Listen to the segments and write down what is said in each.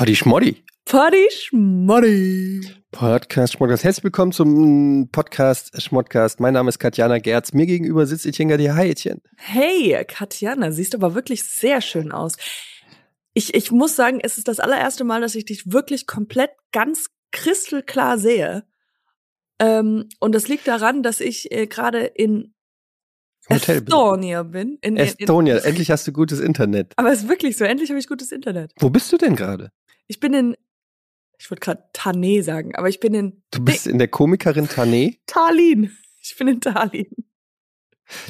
Paddy Schmoddy. Paddy Schmoddy. Podcast Schmodcast. Herzlich willkommen zum Podcast Schmodcast. Mein Name ist Katjana Gerz. Mir gegenüber sitzt Etienne Gadier. Hi, Etienne. Hey, Katjana, siehst aber wirklich sehr schön aus. Ich, ich muss sagen, es ist das allererste Mal, dass ich dich wirklich komplett ganz kristalklar sehe. Ähm, und das liegt daran, dass ich äh, gerade in Hotel Estonia bin. In, Estonia, in, endlich hast du gutes Internet. Aber es ist wirklich so, endlich habe ich gutes Internet. Wo bist du denn gerade? Ich bin in, ich würde gerade Tane sagen, aber ich bin in. Du bist in der Komikerin Tane? Tallinn. Ich bin in Tallinn.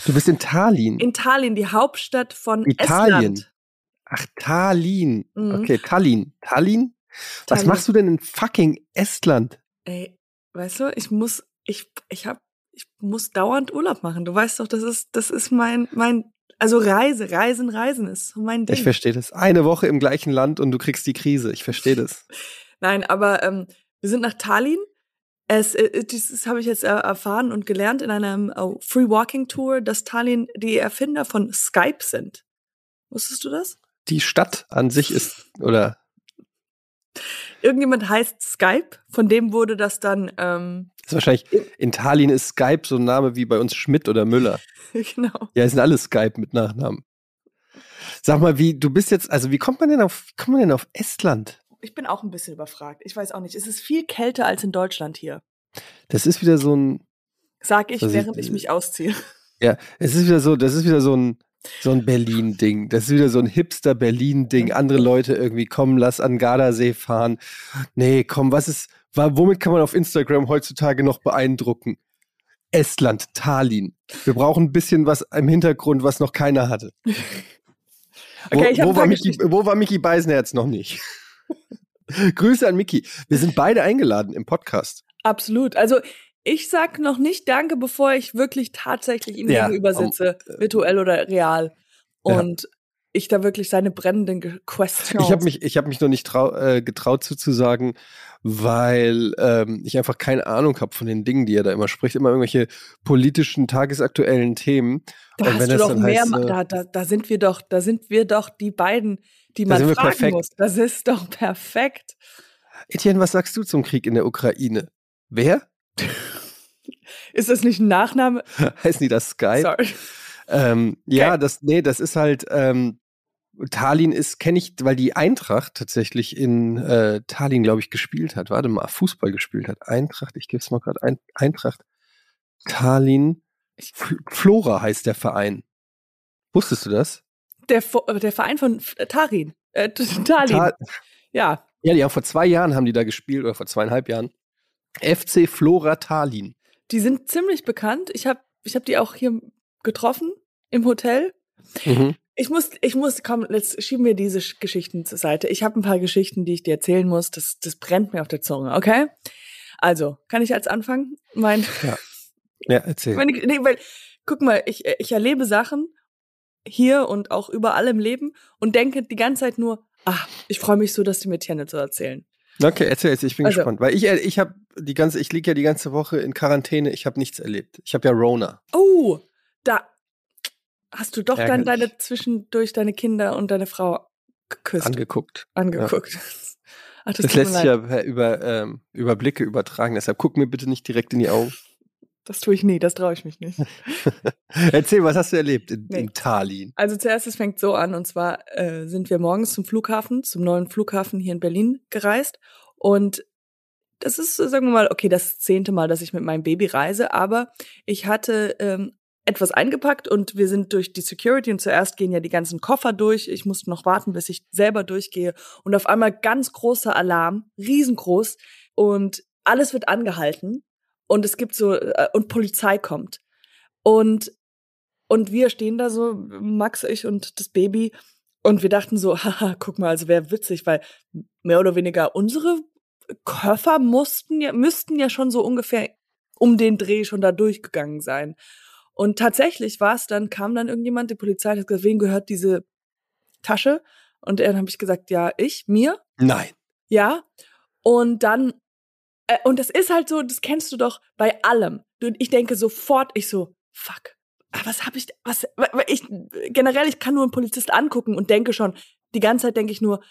Du bist in Tallinn? In Tallinn, die Hauptstadt von Italien. Estland. Ach, Tallinn. Mhm. Okay, Tallinn. Tallinn? Was Tallinn. machst du denn in fucking Estland? Ey, weißt du, ich muss, ich, ich hab, ich muss dauernd Urlaub machen. Du weißt doch, das ist, das ist mein, mein, also Reise, Reisen, Reisen ist mein Ding. Ich verstehe das. Eine Woche im gleichen Land und du kriegst die Krise. Ich verstehe das. Nein, aber ähm, wir sind nach Tallinn. Es, äh, das habe ich jetzt äh, erfahren und gelernt in einem äh, Free Walking Tour, dass Tallinn die Erfinder von Skype sind. Wusstest du das? Die Stadt an sich ist, oder Irgendjemand heißt Skype, von dem wurde das dann, ähm, ist wahrscheinlich, in Tallinn ist Skype so ein Name wie bei uns Schmidt oder Müller. genau. Ja, es sind alle Skype mit Nachnamen. Sag mal, wie, du bist jetzt, also wie kommt man denn auf, wie kommt man denn auf Estland? Ich bin auch ein bisschen überfragt. Ich weiß auch nicht. Es ist viel kälter als in Deutschland hier. Das ist wieder so ein, Sag ich, Das ist- während ich mich ausziehe. ja, es ist wieder so, das ist wieder so ein, so ein Berlin-Ding. Das ist wieder so ein Hipster-Berlin-Ding. Andere Leute irgendwie kommen, lass an Gardasee fahren. Nee, komm, was ist, womit kann man auf Instagram heutzutage noch beeindrucken? Estland, Tallinn. Wir brauchen ein bisschen was im Hintergrund, was noch keiner hatte. Okay, wo, wo, war Mickey, wo war Mickey Beisenherz noch nicht? Grüße an Mickey. Wir sind beide eingeladen im Podcast. Absolut. Also ich sag noch nicht Danke, bevor ich wirklich tatsächlich ihm Ja, gegenüber sitze, virtuell oder real. Ja. Und ich da wirklich seine brennenden Questions. Ich habe mich, ich hab mich noch nicht trau äh, getraut zuzusagen, weil ähm, ich einfach keine Ahnung habe von den Dingen, die er da immer spricht. Immer irgendwelche politischen, tagesaktuellen Themen. da und hast wenn du doch mehr, heißt, äh, da, da, da sind wir doch, da sind wir doch die beiden, die man fragen perfekt. muss. Das ist doch perfekt. Etienne, was sagst du zum Krieg in der Ukraine? Wer? Ist das nicht ein Nachname? Heißen die das Skype? Sorry. Ähm, ja, das, nee, das ist halt, ähm, Tallinn ist, kenne ich, weil die Eintracht tatsächlich in äh, Tallinn, glaube ich, gespielt hat. Warte mal, Fußball gespielt hat. Eintracht, ich gebe es mal gerade ein. Eintracht. Tallinn. F Flora heißt der Verein. Wusstest du das? Der, Vo- der Verein von Tarin. Äh, Tallinn. Ta ja. ja, die haben vor zwei Jahren haben die da gespielt, oder vor zweieinhalb Jahren. FC Flora Tallinn. Die sind ziemlich bekannt. Ich habe ich hab die auch hier getroffen im Hotel. Mhm. Ich muss, ich muss, komm, jetzt schieben wir diese Sch- Geschichten zur Seite. Ich habe ein paar Geschichten, die ich dir erzählen muss. Das, das brennt mir auf der Zunge, okay? Also, kann ich als anfangen? Mein, Ja, erzähl. wenn ich, nee, weil, guck mal, ich, ich erlebe Sachen hier und auch überall im Leben und denke die ganze Zeit nur, ach, ich freue mich so, dass die mir Tierne zu erzählen. Okay, erzähl jetzt, ich bin Also- gespannt. Weil ich, ich habe die ganze, ich liege ja die ganze Woche in Quarantäne, ich habe nichts erlebt. Ich habe ja Rona. Oh, da hast du doch dann Ärgerlich. deine zwischendurch deine Kinder und deine Frau geküsst, Angeguckt. angeguckt. Ach, das, Das lässt sich ja über, ähm, über Blicke übertragen. Deshalb guck mir bitte nicht direkt in die Augen. Das tue ich nie, das traue ich mich nicht. Erzähl, was hast du erlebt in, Nee. in Tallinn? Also zuerst, es fängt so an, und zwar äh, sind wir morgens zum Flughafen, zum neuen Flughafen hier in Berlin gereist. Und das ist, sagen wir mal, okay, das zehnte Mal, dass ich mit meinem Baby reise, aber ich hatte ähm, etwas eingepackt und wir sind durch die Security und zuerst gehen ja die ganzen Koffer durch. Ich musste noch warten, bis ich selber durchgehe. Und auf einmal ganz großer Alarm, riesengroß und alles wird angehalten und es gibt so, äh, und Polizei kommt. Und und wir stehen da so, Max, ich und das Baby, und wir dachten so, haha, guck mal, also wäre witzig, weil mehr oder weniger unsere Koffer mussten ja, müssten ja schon so ungefähr um den Dreh schon da durchgegangen sein. Und tatsächlich war es dann, kam dann irgendjemand, die Polizei hat gesagt, wem gehört diese Tasche? Und dann habe ich gesagt, ja, ich, mir, Nein. ja. Und dann, äh, und das ist halt so, das kennst du doch bei allem. Du, ich denke sofort, ich so, fuck. ah, Was habe ich, was, ich, generell, ich kann nur einen Polizist angucken und denke schon, die ganze Zeit denke ich nur,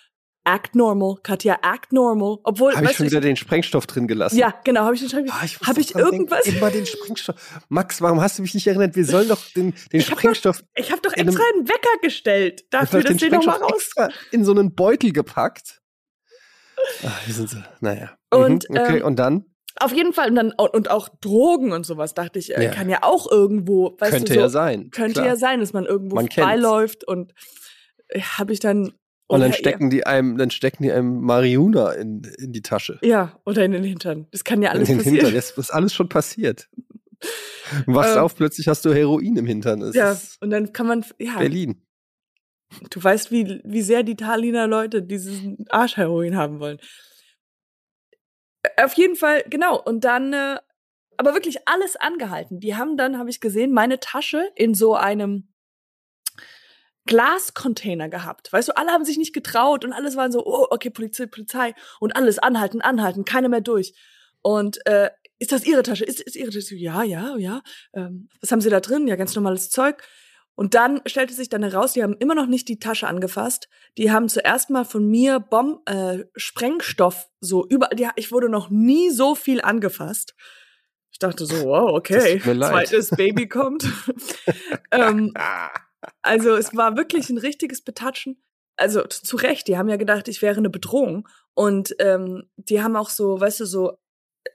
Act normal, Katja, act normal. Obwohl, Habe ich schon wieder den Sprengstoff drin gelassen? ja, genau, habe ich den Sprengstoff. Ah, ich habe ich dran denken, irgendwas? Immer den Sprengstoff. Max, warum hast du mich nicht erinnert? Wir sollen doch den, den Ich hab doch- Sprengstoff, Ich habe doch einem- extra einen Wecker gestellt dafür, dass den den nochmal Sprengstoff raus. extra in so einen Beutel gepackt. Ach, wir sind so, naja. Und, mhm, okay, ähm, und dann? Auf jeden Fall und dann und auch Drogen und sowas dachte ich, äh, Ja. kann ja auch irgendwo, weißt Könnte du, so, ja sein. könnte klar. ja sein, dass man irgendwo Man vorbeiläuft und habe ich dann Und dann stecken die einem, dann stecken die einem Marihuana in, in die Tasche. ja, oder in den Hintern. Das kann ja In alles den passieren. Hintern. Das ist alles schon passiert. Du wachst Ähm, auf, plötzlich hast du Heroin im Hintern. Das Ja, ist und dann kann man ja, Berlin. Du weißt, wie wie sehr die Taliner Leute diesen Arschheroin haben wollen. Äh, Auf jeden Fall, genau. Und dann, äh, aber wirklich alles angehalten. Die haben dann, habe ich gesehen, meine Tasche in so einem Glascontainer gehabt. Weißt du, alle haben sich nicht getraut und alles waren so, oh, okay, Polizei, Polizei und alles anhalten, anhalten, keiner mehr durch. Und äh, ist das Ihre Tasche? Ist, ist Ihre Tasche? Ja, ja, ja. Ähm, was haben Sie da drin? Ja, ganz normales Zeug. Und dann stellte sich dann heraus, die haben immer noch nicht die Tasche angefasst. Die haben zuerst mal von mir Bomb äh, Sprengstoff so über. Die, ich wurde noch nie so viel angefasst. Ich dachte so, wow, okay, zweites Baby kommt. ähm, also es war wirklich ein richtiges Betatschen. Also zu Recht, die haben ja gedacht, ich wäre eine Bedrohung. Und ähm, die haben auch so, weißt du, so,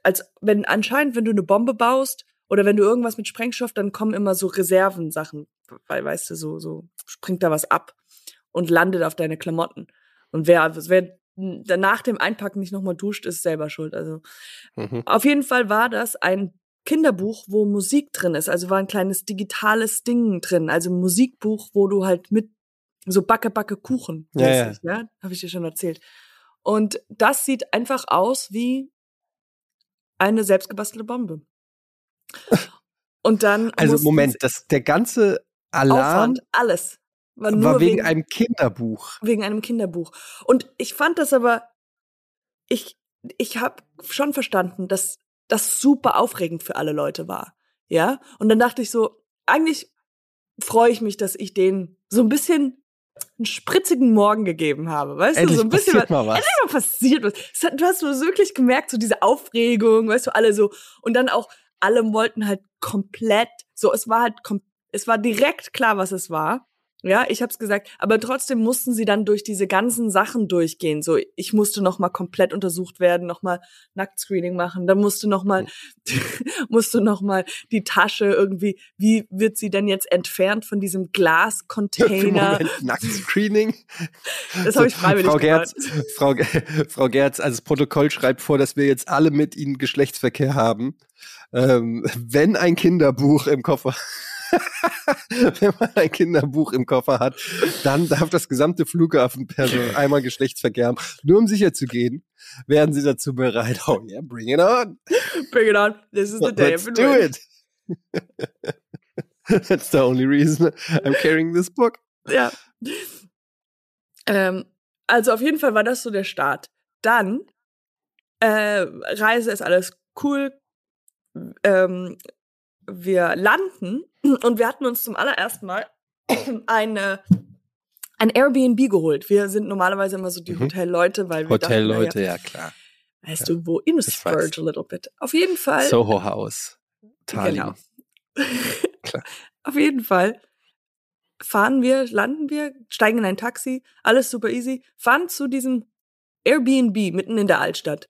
als wenn anscheinend, wenn du eine Bombe baust oder wenn du irgendwas mit Sprengstoff, dann kommen immer so Reservensachen, weil, weißt du, so, so springt da was ab und landet auf deine Klamotten. Und wer, wer nach dem Einpacken nicht nochmal duscht, ist selber schuld. Also Mhm. auf jeden Fall war das ein Kinderbuch, wo Musik drin ist. Also war ein kleines digitales Ding drin. Also ein Musikbuch, wo du halt mit so Backe, Backe, Kuchen. Ja, ja. ja. Habe ich dir schon erzählt. Und das sieht einfach aus wie eine selbstgebastelte Bombe. Und dann. Also Moment, das, der ganze Alarm Aufwand, alles. War nur war wegen, wegen, einem Kinderbuch. wegen einem Kinderbuch. Und ich fand das aber, ich, ich habe schon verstanden, dass das super aufregend für alle Leute war. Ja? Und dann dachte ich so, eigentlich freue ich mich, dass ich denen so ein bisschen einen spritzigen Morgen gegeben habe. Weißt Endlich du, so ein bisschen passiert mal was. Endlich mal passiert was. Hat- Du hast so wirklich gemerkt, so diese Aufregung, weißt du, alle so. Und dann auch, alle wollten halt komplett, so, es war halt, kom es war direkt klar, was es war. Ja, ich hab's gesagt, aber trotzdem mussten sie dann durch diese ganzen Sachen durchgehen. So, ich musste noch mal komplett untersucht werden, noch mal Nacktscreening machen, dann musste noch mal musste noch mal die Tasche irgendwie, wie wird sie denn jetzt entfernt von diesem Glascontainer? Nacktscreening. Das habe ich freiwillig Frau gemacht. Gerz, Frau, Ge- Frau Gerz, also das Protokoll schreibt vor, dass wir jetzt alle mit Ihnen Geschlechtsverkehr haben. Ähm, wenn ein Kinderbuch im Koffer, wenn man ein Kinderbuch im Koffer hat, dann darf das gesamte Flughafenpersonal einmal Geschlechtsverkehr haben. Nur um sicher zu gehen, werden sie dazu bereit. Oh yeah, bring it on. Bring it on. This is the day Let's do it. That's the only reason I'm carrying this book. Ja. Ähm, also auf jeden Fall war das so der Start. Dann äh, Reise ist alles cool. Ähm, wir landen und wir hatten uns zum allerersten Mal eine ein Airbnb geholt. Wir sind normalerweise immer so die Mhm. Hotelleute, weil wir Hotelleute, ja klar. naja, weißt du, wo in splurge a little bit. Auf jeden Fall. Soho House. Tallinn. Genau. Klar. Auf jeden Fall fahren wir, landen wir, steigen in ein Taxi, alles super easy, fahren zu diesem Airbnb mitten in der Altstadt.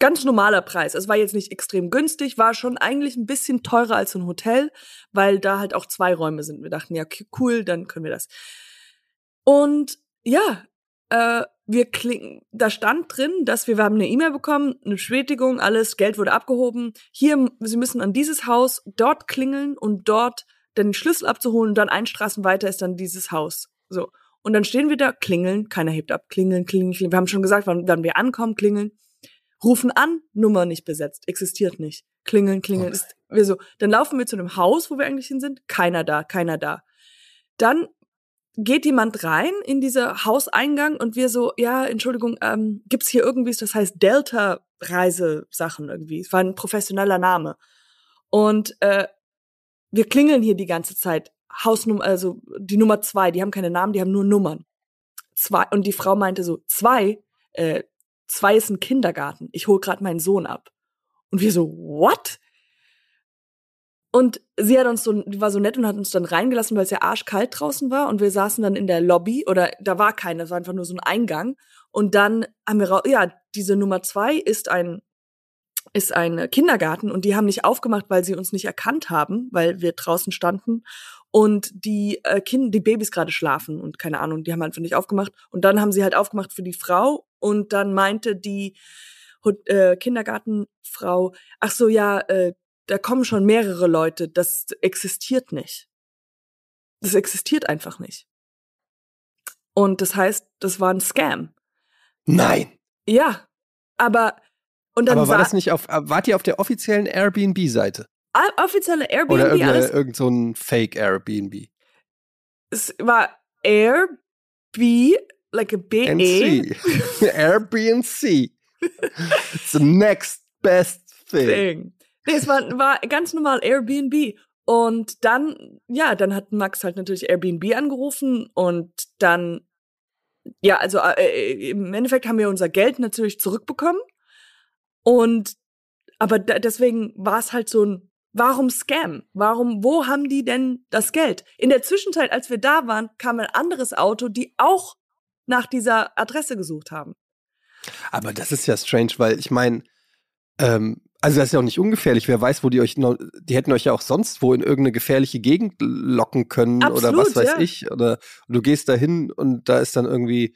Ganz normaler Preis. Es war jetzt nicht extrem günstig, war schon eigentlich ein bisschen teurer als ein Hotel, weil da halt auch zwei Räume sind. Wir dachten, ja, cool, dann können wir das. Und ja, äh, wir klingen, da stand drin, dass wir, wir haben eine E-Mail bekommen, eine Bestätigung, alles, Geld wurde abgehoben. Hier, Sie müssen an dieses Haus dort klingeln und dort den Schlüssel abzuholen und dann ein Straßen weiter ist dann dieses Haus. So. Und dann stehen wir da, klingeln, keiner hebt ab, klingeln, klingeln, klingeln. Wir haben schon gesagt, wann, wann wir ankommen, klingeln. Rufen an, Nummer nicht besetzt, existiert nicht. Klingeln, klingeln. Okay. Ist, wir so, dann laufen wir zu einem Haus, wo wir eigentlich hin sind, keiner da, keiner da. Dann geht jemand rein in diese Hauseingang und wir so, ja, Entschuldigung, ähm, gibt's hier irgendwie, das heißt Delta-Reisesachen irgendwie. Es war ein professioneller Name. Und äh, wir klingeln hier die ganze Zeit. Hausnummer, also die Nummer zwei, die haben keine Namen, die haben nur Nummern. zwei, und die Frau meinte so, zwei, äh, zwei ist ein Kindergarten. Ich hol grad meinen Sohn ab. Und wir so, what? Und sie hat uns so, die war so nett und hat uns dann reingelassen, weil es ja arschkalt draußen war. Und wir saßen dann in der Lobby oder da war keine, es war einfach nur so ein Eingang. Und dann haben wir, ja, diese Nummer zwei ist ein, ist ein Kindergarten und die haben nicht aufgemacht, weil sie uns nicht erkannt haben, weil wir draußen standen und die äh, Kinder, die Babys gerade schlafen und keine Ahnung, die haben einfach nicht aufgemacht. Und dann haben sie halt aufgemacht für die Frau und dann meinte die äh, Kindergartenfrau, ach so, ja, äh, da kommen schon mehrere Leute, das existiert nicht. Das existiert einfach nicht. Und das heißt, das war ein Scam. Nein. Ja, aber und dann aber war das nicht auf wart ihr auf der offiziellen Airbnb Seite? Offizielle Airbnb oder alles irgend so ein Fake Airbnb. Es war Airbnb like a B E Airbnb. It's the next best thing. thing. Nee, es war, war ganz normal Airbnb. Und dann, ja, dann hat Max halt natürlich Airbnb angerufen und dann, ja, also äh, äh im Endeffekt haben wir unser Geld natürlich zurückbekommen. Und, aber da, deswegen war es halt so ein, warum Scam? Warum, wo haben die denn das Geld? In der Zwischenzeit, als wir da waren, kam ein anderes Auto, die auch nach dieser Adresse gesucht haben. Aber das ist ja strange, weil ich meine, ähm, also das ist ja auch nicht ungefährlich. Wer weiß, wo die euch noch, die hätten euch ja auch sonst wo in irgendeine gefährliche Gegend locken können Absolut, oder was weiß ja. ich. Oder du gehst da hin und da ist dann irgendwie,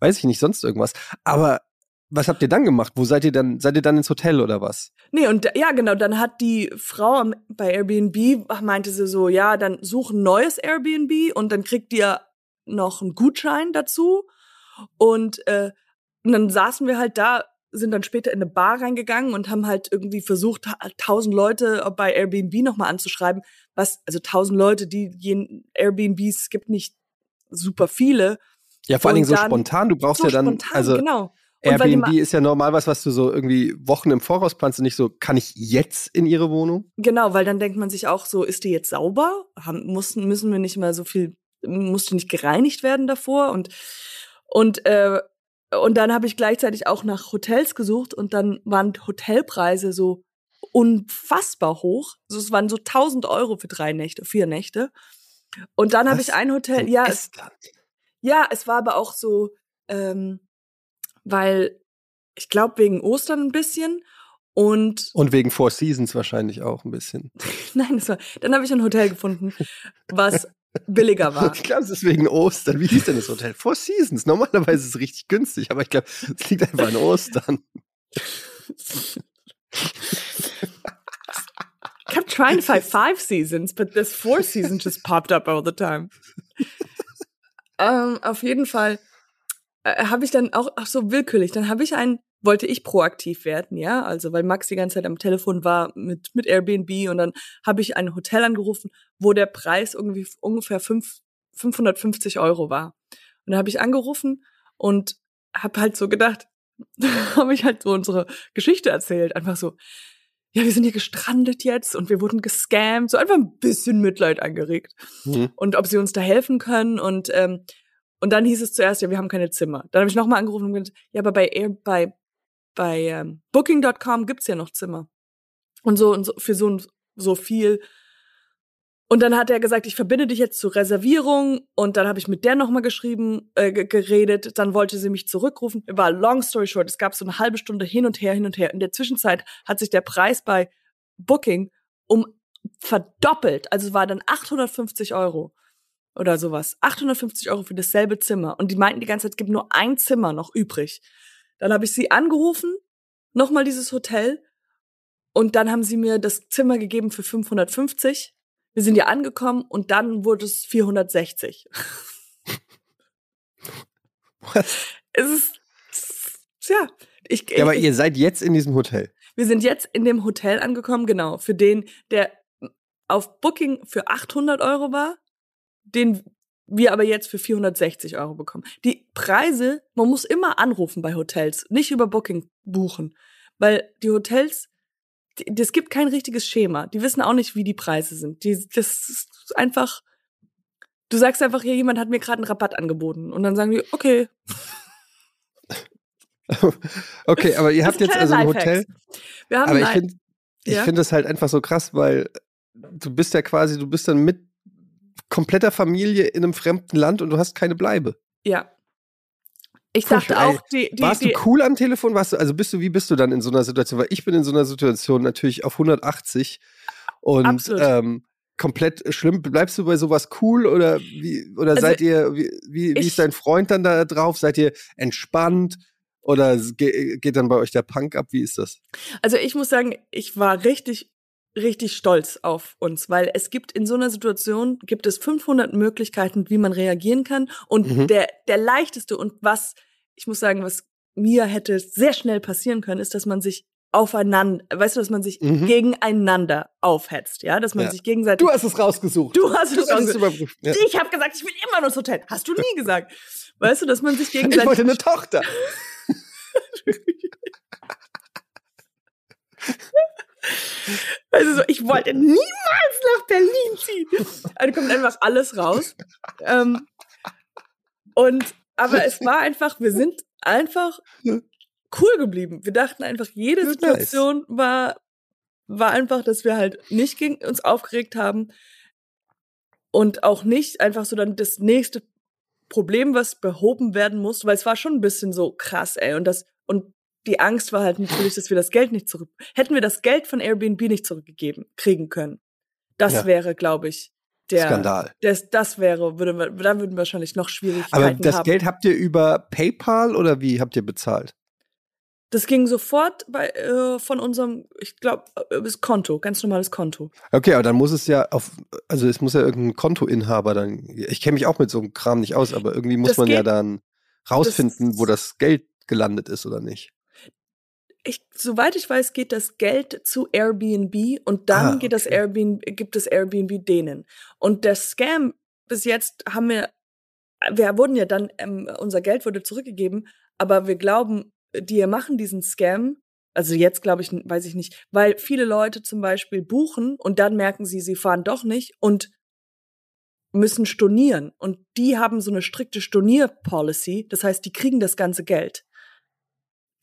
weiß ich nicht, sonst irgendwas. Aber was habt ihr dann gemacht? Wo seid ihr dann? Seid ihr dann ins Hotel oder was? Nee, und ja, genau, dann hat die Frau bei Airbnb, meinte sie so, ja, dann such ein neues Airbnb und dann kriegt ihr noch einen Gutschein dazu. Und, äh, und dann saßen wir halt da sind dann später in eine Bar reingegangen und haben halt irgendwie versucht, tausend Leute bei Airbnb nochmal anzuschreiben. Was, also tausend Leute, die Airbnbs gibt nicht super viele. Ja, vor allen Dingen so spontan. Du braust so ja dann, spontan, also genau. Airbnb ist ja normal was, was du so irgendwie Wochen im Voraus planst und nicht so, kann ich jetzt in ihre Wohnung? Genau, weil dann denkt man sich auch so, ist die jetzt sauber? Haben, mussten, müssen wir nicht mal so viel, musste nicht gereinigt werden davor? Und, und äh, und dann habe ich gleichzeitig auch nach Hotels gesucht und dann waren Hotelpreise so unfassbar hoch. Also es waren so 1000 Euro für drei Nächte, vier Nächte. Und dann habe ich ein Hotel, ja, es, ja, es war aber auch so, ähm, weil ich glaube wegen Ostern ein bisschen und und wegen Four Seasons wahrscheinlich auch ein bisschen. Nein, das war, dann habe ich ein Hotel gefunden, was billiger war. Ich glaube, es ist wegen Ostern. Wie hieß denn das Hotel? Four Seasons. Normalerweise ist es richtig günstig, aber ich glaube, es liegt einfach an Ostern. I kept trying to find five seasons, but this four seasons just popped up all the time. um, ähm, auf jeden Fall äh, habe ich dann auch, ach so willkürlich, dann habe ich ein wollte ich proaktiv werden, ja, also weil Max die ganze Zeit am Telefon war mit mit Airbnb und dann habe ich ein Hotel angerufen, wo der Preis irgendwie ungefähr fünf, 550 Euro war. Und da habe ich angerufen und habe halt so gedacht, habe ich halt so unsere Geschichte erzählt, einfach so, ja, wir sind hier gestrandet jetzt und wir wurden gescammt, so einfach ein bisschen Mitleid angeregt mhm. und ob sie uns da helfen können und ähm, und dann hieß es zuerst, ja, wir haben keine Zimmer. Dann habe ich nochmal angerufen und gesagt, ja, aber bei bei bei ähm, Booking.com gibt's ja noch Zimmer. Und so und so für so so viel. Und dann hat er gesagt, ich verbinde dich jetzt zur Reservierung. Und dann habe ich mit der nochmal geschrieben, äh, geredet. Dann wollte sie mich zurückrufen. War long story short. Es gab so eine halbe Stunde hin und her, hin und her. In der Zwischenzeit hat sich der Preis bei Booking um verdoppelt. Also war dann 850 Euro oder sowas. 850 Euro für dasselbe Zimmer. Und die meinten die ganze Zeit, es gibt nur ein Zimmer noch übrig. Dann habe ich sie angerufen, nochmal dieses Hotel. Und dann haben sie mir das Zimmer gegeben für 550. Wir sind ja angekommen und dann wurde es 460. Was? Es ist, tja. Ich, ja, aber ich, ihr seid jetzt in diesem Hotel. Wir sind jetzt in dem Hotel angekommen, genau. Für den, der auf Booking für 800 Euro war, den wir aber jetzt für 460 Euro bekommen. Die Preise, man muss immer anrufen bei Hotels, nicht über Booking buchen, weil die Hotels, es gibt kein richtiges Schema. Die wissen auch nicht, wie die Preise sind. Die, das ist einfach, Du sagst einfach, hier, jemand hat mir gerade einen Rabatt angeboten. Und dann sagen die, okay. okay, aber ihr habt jetzt also ein Hotel. Wir haben aber ich finde ich ja? finde das halt einfach so krass, weil du bist ja quasi, du bist dann mit kompletter Familie in einem fremden Land und du hast keine Bleibe. Ja. Ich dachte auch, die, die, Warst du cool am Telefon? Warst du, also bist du, wie bist du dann in so einer Situation? Weil ich bin in so einer Situation natürlich auf 180 und ähm, komplett schlimm. Bleibst du bei sowas cool oder wie, oder also seid ihr, wie, wie, wie ist dein Freund dann da drauf? Seid ihr entspannt? Oder geht dann bei euch der Punk ab? Wie ist das? Also ich muss sagen, ich war richtig, richtig stolz auf uns, weil es gibt in so einer Situation, gibt es 500 Möglichkeiten, wie man reagieren kann. Und mhm. der, der leichteste und was, ich muss sagen, was mir hätte sehr schnell passieren können, ist, dass man sich aufeinander, weißt du, dass man sich mhm. gegeneinander aufhetzt, ja, dass man ja. sich gegenseitig. Du hast es rausgesucht. Du hast es rausgesucht. Ja. Ich habe gesagt, ich will immer nur ins Hotel. Hast du nie gesagt. Weißt du, dass man sich gegenseitig. Ich wollte eine Tochter. Also so, ich wollte niemals nach Berlin ziehen. Also kommt einfach alles raus. Ähm, und aber es war einfach, wir sind einfach cool geblieben. Wir dachten einfach, jede Situation war war einfach, dass wir halt nicht gegen uns aufgeregt haben und auch nicht einfach so dann das nächste Problem, was behoben werden muss, weil es war schon ein bisschen so krass, ey. Und das, und die Angst war halt natürlich, dass wir das Geld nicht zurück, hätten wir das Geld von Airbnb nicht zurückgegeben, kriegen können. Das ja. wäre, glaube ich, der Skandal. Das, das wäre, würde, da würden wir wahrscheinlich noch Schwierigkeiten haben. Aber das haben. Geld habt ihr über PayPal oder wie habt ihr bezahlt? Das ging sofort bei, äh, von unserem, ich glaube, äh, das Konto, ganz normales Konto. Okay, aber dann muss es ja auf, also es muss ja irgendein Kontoinhaber dann, ich kenne mich auch mit so einem Kram nicht aus, aber irgendwie muss das man geht, ja dann rausfinden, das, wo das Geld gelandet ist oder nicht. Ich, soweit ich weiß, geht das Geld zu Airbnb und dann ah, okay. geht das Airbnb, gibt es Airbnb denen. Und der Scam bis jetzt haben wir, wir wurden ja dann, ähm, unser Geld wurde zurückgegeben, aber wir glauben, die machen diesen Scam, also jetzt glaube ich, weiß ich nicht, weil viele Leute zum Beispiel buchen und dann merken sie, sie fahren doch nicht und müssen stornieren. Und die haben so eine strikte Stornier-Policy. Das heißt, die kriegen das ganze Geld.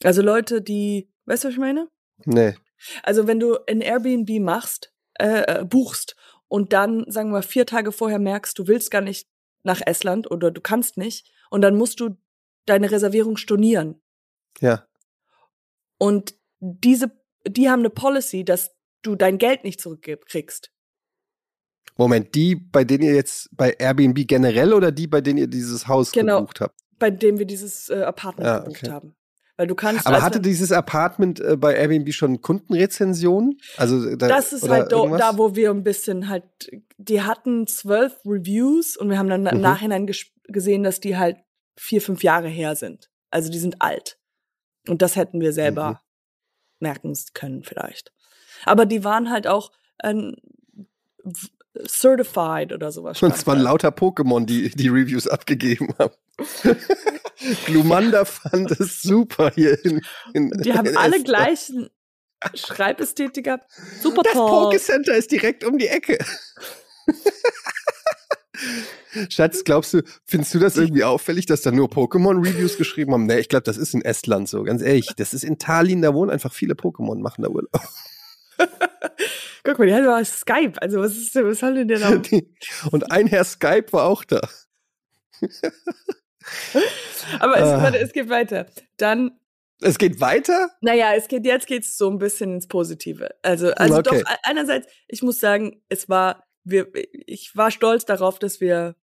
Also Leute, die, weißt du, was ich meine? Nee. Also wenn du ein Airbnb machst, äh, äh, buchst und dann, sagen wir mal, vier Tage vorher merkst, du willst gar nicht nach Estland oder du kannst nicht und dann musst du deine Reservierung stornieren. Ja. Und diese, die haben eine Policy, dass du dein Geld nicht zurückkriegst. Moment, die, bei denen ihr jetzt bei Airbnb generell oder die, bei denen ihr dieses Haus genau, gebucht habt? Bei dem wir dieses äh, Apartment ja, gebucht okay. haben. Weil du kannst. Aber also, hatte dieses Apartment äh, bei Airbnb schon Kundenrezensionen? Also da, das ist halt do, da, wo wir ein bisschen halt. Die hatten zwölf Reviews und wir haben dann mhm. im Nachhinein gesehen, dass die halt vier, fünf Jahre her sind. Also die sind alt. Und das hätten wir selber mhm. merken können vielleicht. Aber die waren halt auch ähm, certified oder sowas. Und es waren lauter Pokémon, die die Reviews abgegeben haben. Glumanda fand es super hier in, in Die haben in alle gleichen Schreibästhetik gehabt. Super das Pokécenter ist direkt um die Ecke. Schatz, glaubst du, findest du das irgendwie auffällig, dass da nur Pokémon-Reviews geschrieben haben? Nee, ich glaube, das ist in Estland so, ganz ehrlich. Das ist in Tallinn, da wohnen einfach viele Pokémon, machen da Urlaub. Guck mal, die hat doch Skype. Also, was, ist, was haben denn da? Und ein Herr Skype war auch da. Aber es, ah. es geht weiter. Dann es geht weiter? Naja, es geht, jetzt geht's so ein bisschen ins Positive. Also, also okay. doch, einerseits, ich muss sagen, es war wir, ich war stolz darauf, dass wir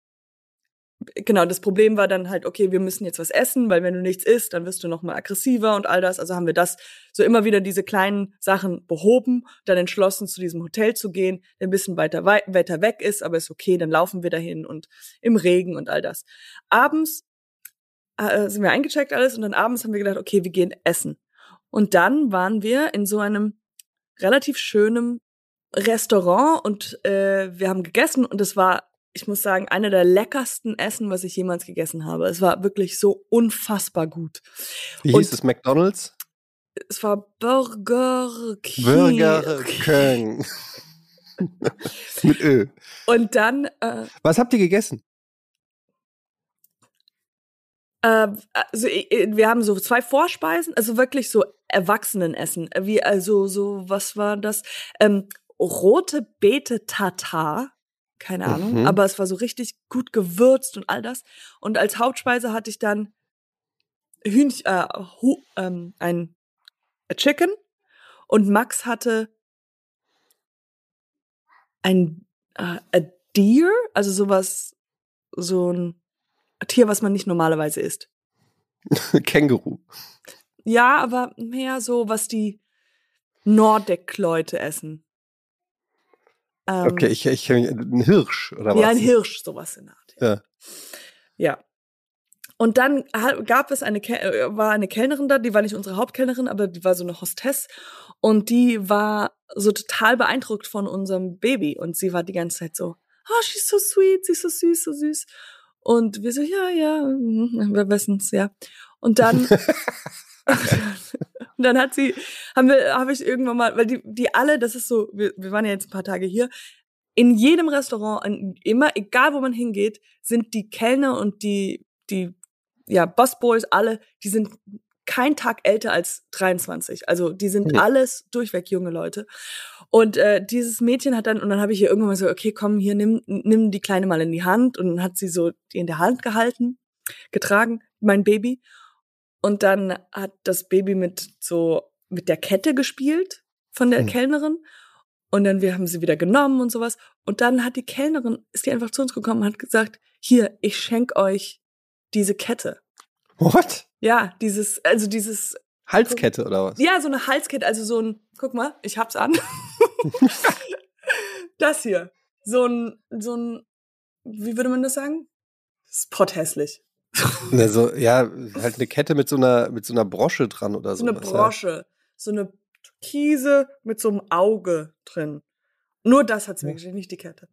genau, das Problem war dann halt, okay, wir müssen jetzt was essen, weil wenn du nichts isst, dann wirst du noch mal aggressiver und all das. Also haben wir das so immer wieder diese kleinen Sachen behoben, dann entschlossen, zu diesem Hotel zu gehen, der ein bisschen weiter, weiter weg ist, aber ist okay, dann laufen wir dahin und im Regen und all das. Abends äh, sind wir eingecheckt alles und dann abends haben wir gedacht, okay, wir gehen essen. Und dann waren wir in so einem relativ schönen Restaurant und äh, wir haben gegessen und es war, ich muss sagen, einer der leckersten Essen, was ich jemals gegessen habe. Es war wirklich so unfassbar gut. Wie und hieß es McDonald's? Es war Burger King. Burger King. Mit Ö. Und dann. Äh, was habt ihr gegessen? Äh, also wir haben so zwei Vorspeisen, also wirklich so Erwachsenenessen. Wie also so was war das? Ähm, rote Beete Tatar. Keine Ahnung, Mhm. aber es war so richtig gut gewürzt und all das. Und als Hauptspeise hatte ich dann Hühnchen, äh, hu, ähm, ein Chicken und Max hatte ein äh, a Deer, also sowas, so ein Tier, was man nicht normalerweise isst. Känguru. Ja, aber mehr so, was die Nordic-Leute essen. Ähm, Okay, ich, ich ein Hirsch oder was? Ja, ein Hirsch, sowas in der Art. Ja. Ja. Und dann gab es eine, äh, war eine Kellnerin da, die war nicht unsere Hauptkellnerin, aber die war so eine Hostess. Und die war so total beeindruckt von unserem Baby. Und sie war die ganze Zeit so, oh, she's so sweet, sie ist so süß, so süß. Und wir so, ja, ja, mhm, wir wissen's, ja. Und dann, und dann hat sie, haben wir, habe ich irgendwann mal, weil die, die alle, das ist so, wir, wir waren ja jetzt ein paar Tage hier, in jedem Restaurant, in, immer, egal wo man hingeht, sind die Kellner und die, die, ja, Busboys, alle, die sind kein Tag älter als 23. Also die sind Ja. alles durchweg junge Leute. Und äh, dieses Mädchen hat dann, und dann habe ich ihr irgendwann mal so, okay, komm, hier, nimm, nimm die Kleine mal in die Hand. Und dann hat sie so die in der Hand gehalten, getragen, mein Baby. Und dann hat das Baby mit so, mit der Kette gespielt von der Hm. Kellnerin. Und dann wir haben sie wieder genommen und sowas. Und dann hat die Kellnerin, ist die einfach zu uns gekommen und hat gesagt, hier, ich schenk euch diese Kette. What? Ja, dieses, also dieses, Halskette oder was? ja, so eine Halskette, also so ein, guck mal, ich hab's an. das hier. So ein, so ein, wie würde man das sagen? Spothässlich. Ne, so, ja, halt eine Kette mit so einer, mit so einer Brosche dran oder So so. eine Brosche. So eine Türkise mit so einem Auge drin. Nur das hat's mir Ja. geschenkt, nicht die Kette.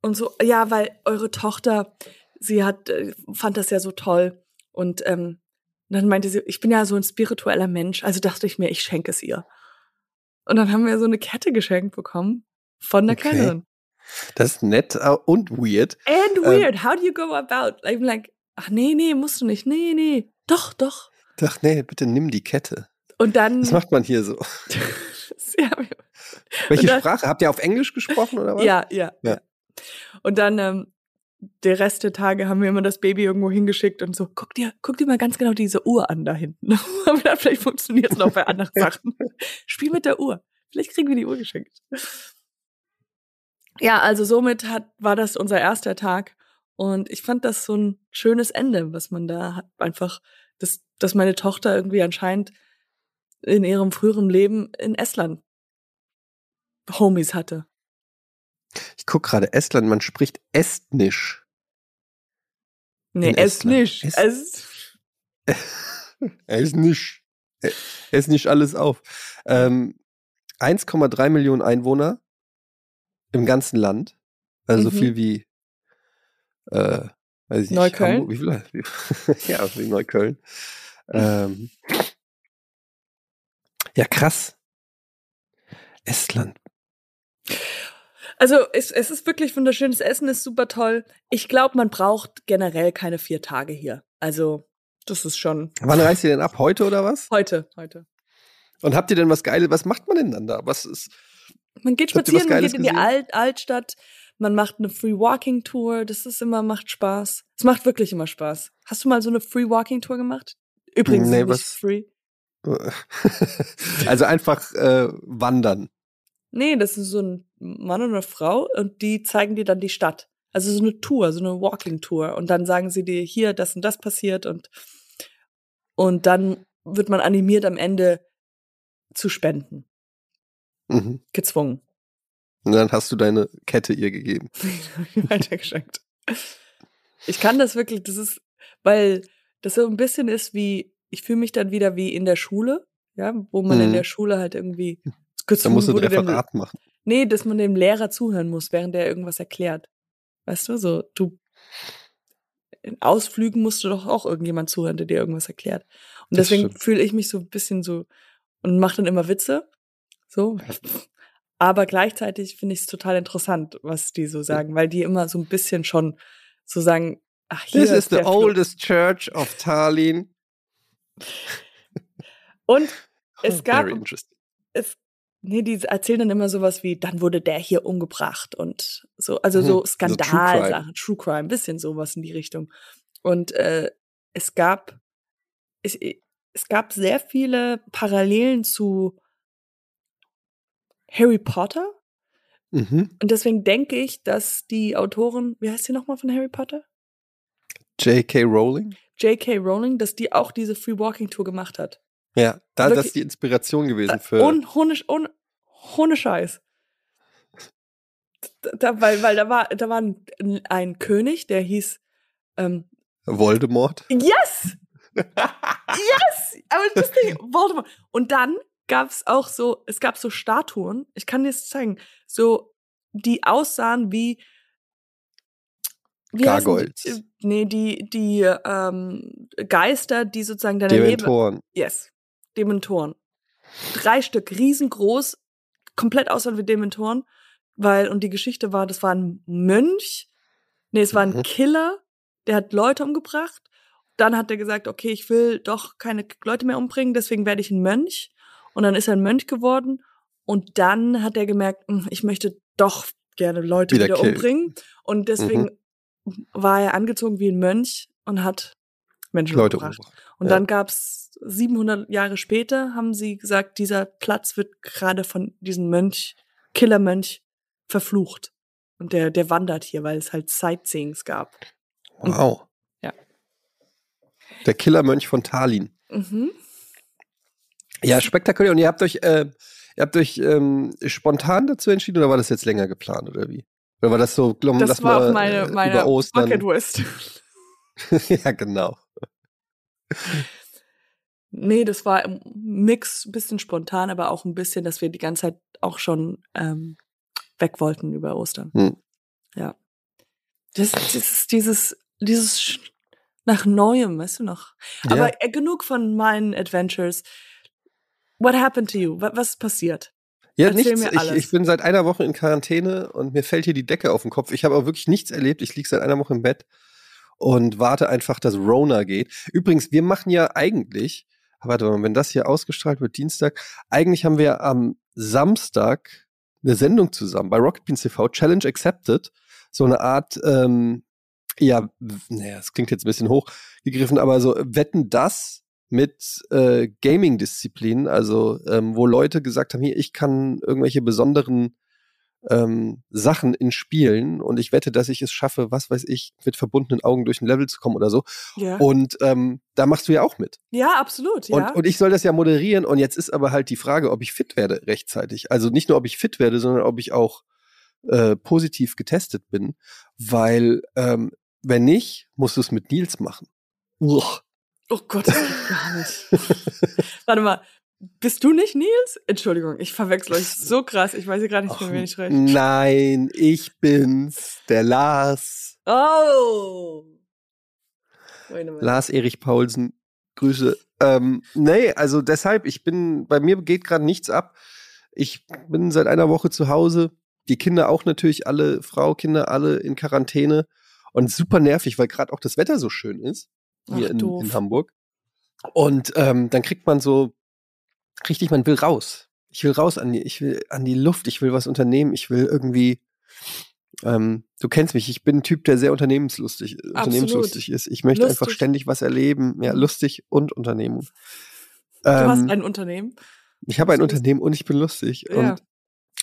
Und so, ja, weil eure Tochter, sie hat, äh, fand das ja so toll. Und ähm, dann meinte sie, ich bin ja so ein spiritueller Mensch, also dachte ich mir, ich schenke es ihr. Und dann haben wir so eine Kette geschenkt bekommen von der Okay. Kellnerin. Das ist nett äh, und weird. And Ähm. weird, how do you go about? I'm like, ach nee, nee, musst du nicht. Nee, nee. Doch, doch. Ach nee, bitte nimm die Kette. Und dann. Was macht man hier so? ja, Welche dann- Sprache? Habt ihr auf Englisch gesprochen oder was? ja, ja, Ja. ja. Und dann ähm, der Rest der Tage haben wir immer das Baby irgendwo hingeschickt und so, guck dir, guck dir mal ganz genau diese Uhr an da hinten. Aber dann vielleicht funktioniert es noch bei anderen Sachen. Spiel mit der Uhr. Vielleicht kriegen wir die Uhr geschenkt. Ja, also somit hat, war das unser erster Tag. Und ich fand das so ein schönes Ende, was man da hat. Einfach, dass, dass meine Tochter irgendwie anscheinend in ihrem früheren Leben in Estland Homies hatte. Ich guck gerade Estland, man spricht Estnisch. Nee, In es Estland. nicht. Es- Es, Estnisch. Estnisch alles auf. Ähm, 1,3 Millionen Einwohner im ganzen Land. Also so Mhm. viel wie äh, weiß ich Neukölln? Hamburg, wie viel? Wie, ja, wie Neukölln. Ähm, ja, krass. Estland. Also es, es ist wirklich wunderschönes Essen, ist super toll. Ich glaube, man braucht generell keine vier Tage hier. Also das ist schon Wann reist ihr denn ab? Heute oder was? heute, heute. Und habt ihr denn was Geiles? Was macht man denn dann da? Was ist. Man geht spazieren, man geht in die? Alt Altstadt, man macht eine Free Walking Tour. Das ist immer macht Spaß. Es macht wirklich immer Spaß. Hast du mal so eine Free Walking Tour gemacht? Übrigens Nee, nicht was- free. also einfach äh, wandern. Nee, das ist so ein Mann und eine Frau und die zeigen dir dann die Stadt. Also so eine Tour, so eine Walking Tour. Und dann sagen sie dir hier, das und das passiert und, und dann wird man animiert am Ende zu spenden. Mhm. Gezwungen. Und dann hast du deine Kette ihr gegeben. Weitergeschenkt. Ich kann das wirklich, das ist, weil das so ein bisschen ist wie, ich fühle mich dann wieder wie in der Schule, ja, wo man in Mhm. der Schule halt irgendwie Da gezwungen musst du ein wurde, dem, Referat machen. Nee, dass man dem Lehrer zuhören muss, während er irgendwas erklärt. Weißt du, so, du, in Ausflügen musst du doch auch irgendjemand zuhören, der dir irgendwas erklärt. Und Das deswegen fühle ich mich so ein bisschen so und mache dann immer Witze. So. Aber gleichzeitig finde ich es total interessant, was die so sagen, weil die immer so ein bisschen schon so sagen, Ach, hier This is ist the der oldest church of Tallinn. Und es gab, Very interesting. es, nee, die erzählen dann immer sowas wie, dann wurde der hier umgebracht und so, also Mhm. so Also Skandalsachen, True Crime, bisschen sowas in die Richtung. Und äh, es gab, es, es gab sehr viele Parallelen zu Harry Potter. Mhm. Und deswegen denke ich, dass die Autorin, wie heißt sie nochmal von Harry Potter? J.K. Rowling? J.K. Rowling, dass die auch diese Free Walking Tour gemacht hat. Ja, da, das Wirklich- ist die Inspiration gewesen Äh, für. ohne, ohne, ohne, ohne Scheiß. Da- Da, weil, weil da war, da war ein, ein König, der hieß ähm, Voldemort. Yes! yes! Aber das Ding, Voldemort. Und dann gab's auch so, es gab so Statuen, ich kann dir das zeigen, so, die aussahen wie wie Gargoyles. Die, nee, die, die ähm, Geister, die sozusagen deine Leben. Dementoren. Yes. Dementoren. Drei Stück, riesengroß, komplett aussahen wie Dementoren, weil, und die Geschichte war, das war ein Mönch, nee, es war ein Mhm. Killer, der hat Leute umgebracht. Dann hat er gesagt, okay, ich will doch keine Leute mehr umbringen, deswegen werde ich ein Mönch. Und dann ist er ein Mönch geworden. Und dann hat er gemerkt, hm, ich möchte doch gerne Leute Wieder wieder, umbringen. Und deswegen war er angezogen wie ein Mönch und hat Menschen Leute umgebracht. umgebracht. Und Ja. dann gab's 700 Jahre später, haben sie gesagt, dieser Platz wird gerade von diesem Mönch, Killermönch, verflucht. Und der, der wandert hier, weil es halt Sightseeings gab. Und- Wow. Ja. Der Killermönch von Tallinn. Mhm. Ja, spektakulär. Und ihr habt euch, äh, ihr habt euch ähm, spontan dazu entschieden oder war das jetzt länger geplant oder wie? Oder war das so, glaub, Das lass war mal, meine, äh, meine über Ostern? Bucket List. ja, genau. Nee, das war im Mix, bisschen spontan, aber auch ein bisschen, dass wir die ganze Zeit auch schon ähm, weg wollten über Ostern. Hm. Ja. Das, das ist dieses, dieses nach Neuem, weißt du noch? Ja. Aber äh, genug von meinen Adventures. What happened to you? Was, ist passiert? Ja, Erzähl nichts. mir Ich, alles. ich bin seit einer Woche in Quarantäne und mir fällt hier die Decke auf den Kopf. Ich habe auch wirklich nichts erlebt. Ich liege seit einer Woche im Bett und warte einfach, dass Rona geht. Übrigens, wir machen ja eigentlich, warte mal, wenn das hier ausgestrahlt wird, Dienstag, eigentlich haben wir am Samstag eine Sendung zusammen bei Rocket Beans TV, Challenge Accepted. So eine Art, ähm, ja, naja, es klingt jetzt ein bisschen hochgegriffen, aber so wetten das mit äh, Gaming-Disziplinen, also ähm, wo Leute gesagt haben, hier, ich kann irgendwelche besonderen ähm, Sachen in Spielen und ich wette, dass ich es schaffe, was weiß ich, mit verbundenen Augen durch ein Level zu kommen oder so. Ja, Und ähm, da machst du ja auch mit. ja absolut. Ja. Und, und ich soll das ja moderieren und jetzt ist aber halt die Frage, ob ich fit werde rechtzeitig. Also nicht nur, ob ich fit werde, sondern ob ich auch äh, positiv getestet bin, weil ähm, wenn nicht, musst du es mit Nils machen. Uah. oh Gott, das geht gar nicht. Warte mal, bist du nicht Nils? Entschuldigung, ich verwechsel euch so krass. Ich weiß ja gerade nicht, von wem ich spreche. Nein, ich bin's, der Lars. Oh! Lars Erich Paulsen. Grüße. Ähm, nee, also deshalb, ich bin, bei mir geht gerade nichts ab. Ich bin seit einer Woche zu Hause. Die Kinder auch natürlich, alle Frau, Kinder, alle in Quarantäne. Und super nervig, weil gerade auch das Wetter so schön ist. Hier Ach, in, in Hamburg. Und ähm, dann kriegt man so richtig, man will raus. Ich will raus an die, ich will an die Luft, ich will was unternehmen, ich will irgendwie. Ähm, du kennst mich, ich bin ein Typ, der sehr unternehmenslustig, unternehmenslustig ist. Ich möchte einfach Lustig. ständig was erleben. Ja, lustig und Unternehmung. Du hast Ähm, ein Unternehmen. ich habe ein. Unternehmen und ich bin lustig. Ja. Und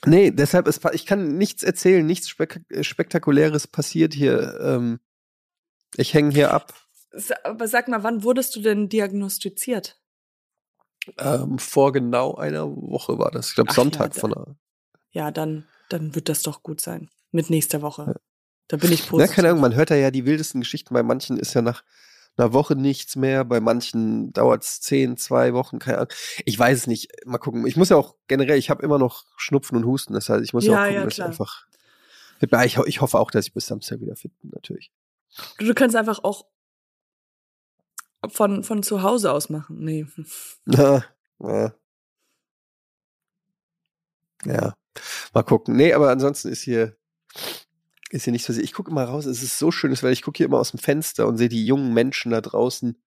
nee, deshalb ist ich kann nichts erzählen, nichts spek Spektakuläres passiert hier. Ähm, ich hänge hier ab. Aber sag mal, wann wurdest du denn diagnostiziert? Ähm, vor genau einer Woche war das. Ich glaube Sonntag ja, von einer. Ja, dann, dann wird das doch gut sein. Mit nächster Woche. Da bin ich Ja, positiv. keine Ahnung, man hört da ja die wildesten Geschichten. Bei manchen ist ja nach einer Woche nichts mehr, bei manchen dauert es zehn, zwei Wochen, keine Ahnung. Ich weiß es nicht. Mal gucken. Ich muss ja auch generell, ich habe immer noch Schnupfen und Husten. Das heißt, ich muss ja, Ja, auch gucken, ja, dass ich einfach bin. Ich, ich hoffe auch, dass ich bis Samstag wieder fit bin, natürlich. Du, du kannst einfach auch von, von zu Hause aus machen. Nee. Na, ja. ja. Mal gucken. Nee, aber ansonsten ist hier ist hier nicht so. Ich gucke immer raus, es ist so schön, weil ich gucke hier immer aus dem Fenster und sehe die jungen Menschen da draußen.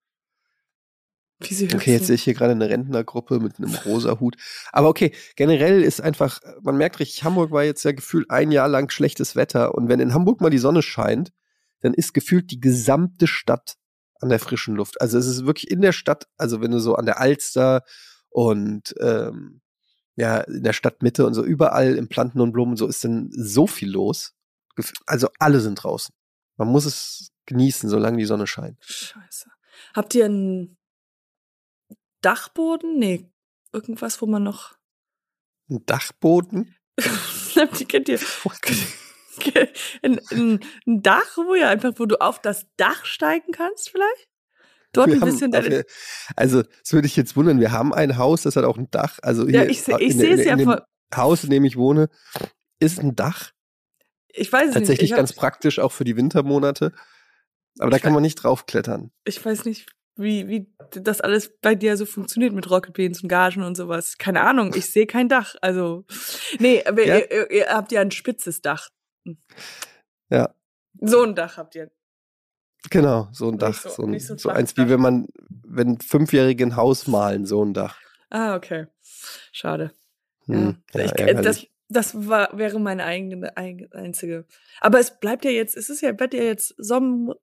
Wie sie Okay, jetzt sehe ich hier gerade eine Rentnergruppe mit einem rosa Hut. Aber okay, generell ist einfach, man merkt richtig, Hamburg war jetzt ja gefühlt ein Jahr lang schlechtes Wetter. Und wenn in Hamburg mal die Sonne scheint, dann ist gefühlt die gesamte Stadt an der frischen Luft. Also es ist wirklich in der Stadt, also wenn du so an der Alster und ähm, ja, in der Stadtmitte und so überall im Planten und Blumen, so ist dann so viel los. Also alle sind draußen. Man muss es genießen, solange die Sonne scheint. Scheiße. Habt ihr einen Dachboden? Nee, irgendwas, wo man noch. Ein Dachboden? die kennt ihr. Ein, ein, ein Dach, wo ja einfach, wo du auf das Dach steigen kannst, vielleicht? Dort Wir ein haben bisschen auf deine. also, das würde ich jetzt wundern. Wir haben ein Haus, das hat auch ein Dach. Also Ja, hier ich, seh- ich in, sehe es ja vor. Haus, in dem ich wohne, ist ein Dach. Ich weiß es Tatsächlich nicht. Ich, ganz praktisch auch für die Wintermonate. Aber da Ich kann man nicht draufklettern. ich weiß nicht, wie, wie das alles bei dir so funktioniert mit Rocket Beans und Gagen und sowas. Keine Ahnung, ich sehe kein Dach. Also, nee, aber Ja. ihr, ihr, ihr habt ja ein spitzes Dach. Ja. So ein Dach habt ihr. Genau, so ein Dach. so- So, ein, so so eins wie wenn man, wenn Fünfjährige ein Haus malen, so ein Dach. Ah, okay. Schade. Hm, Ja, ja, ich, äh, das, das war, wäre meine eigene, ein- einzige. Aber es bleibt ja jetzt, es ist ja, wird ja jetzt Sommer,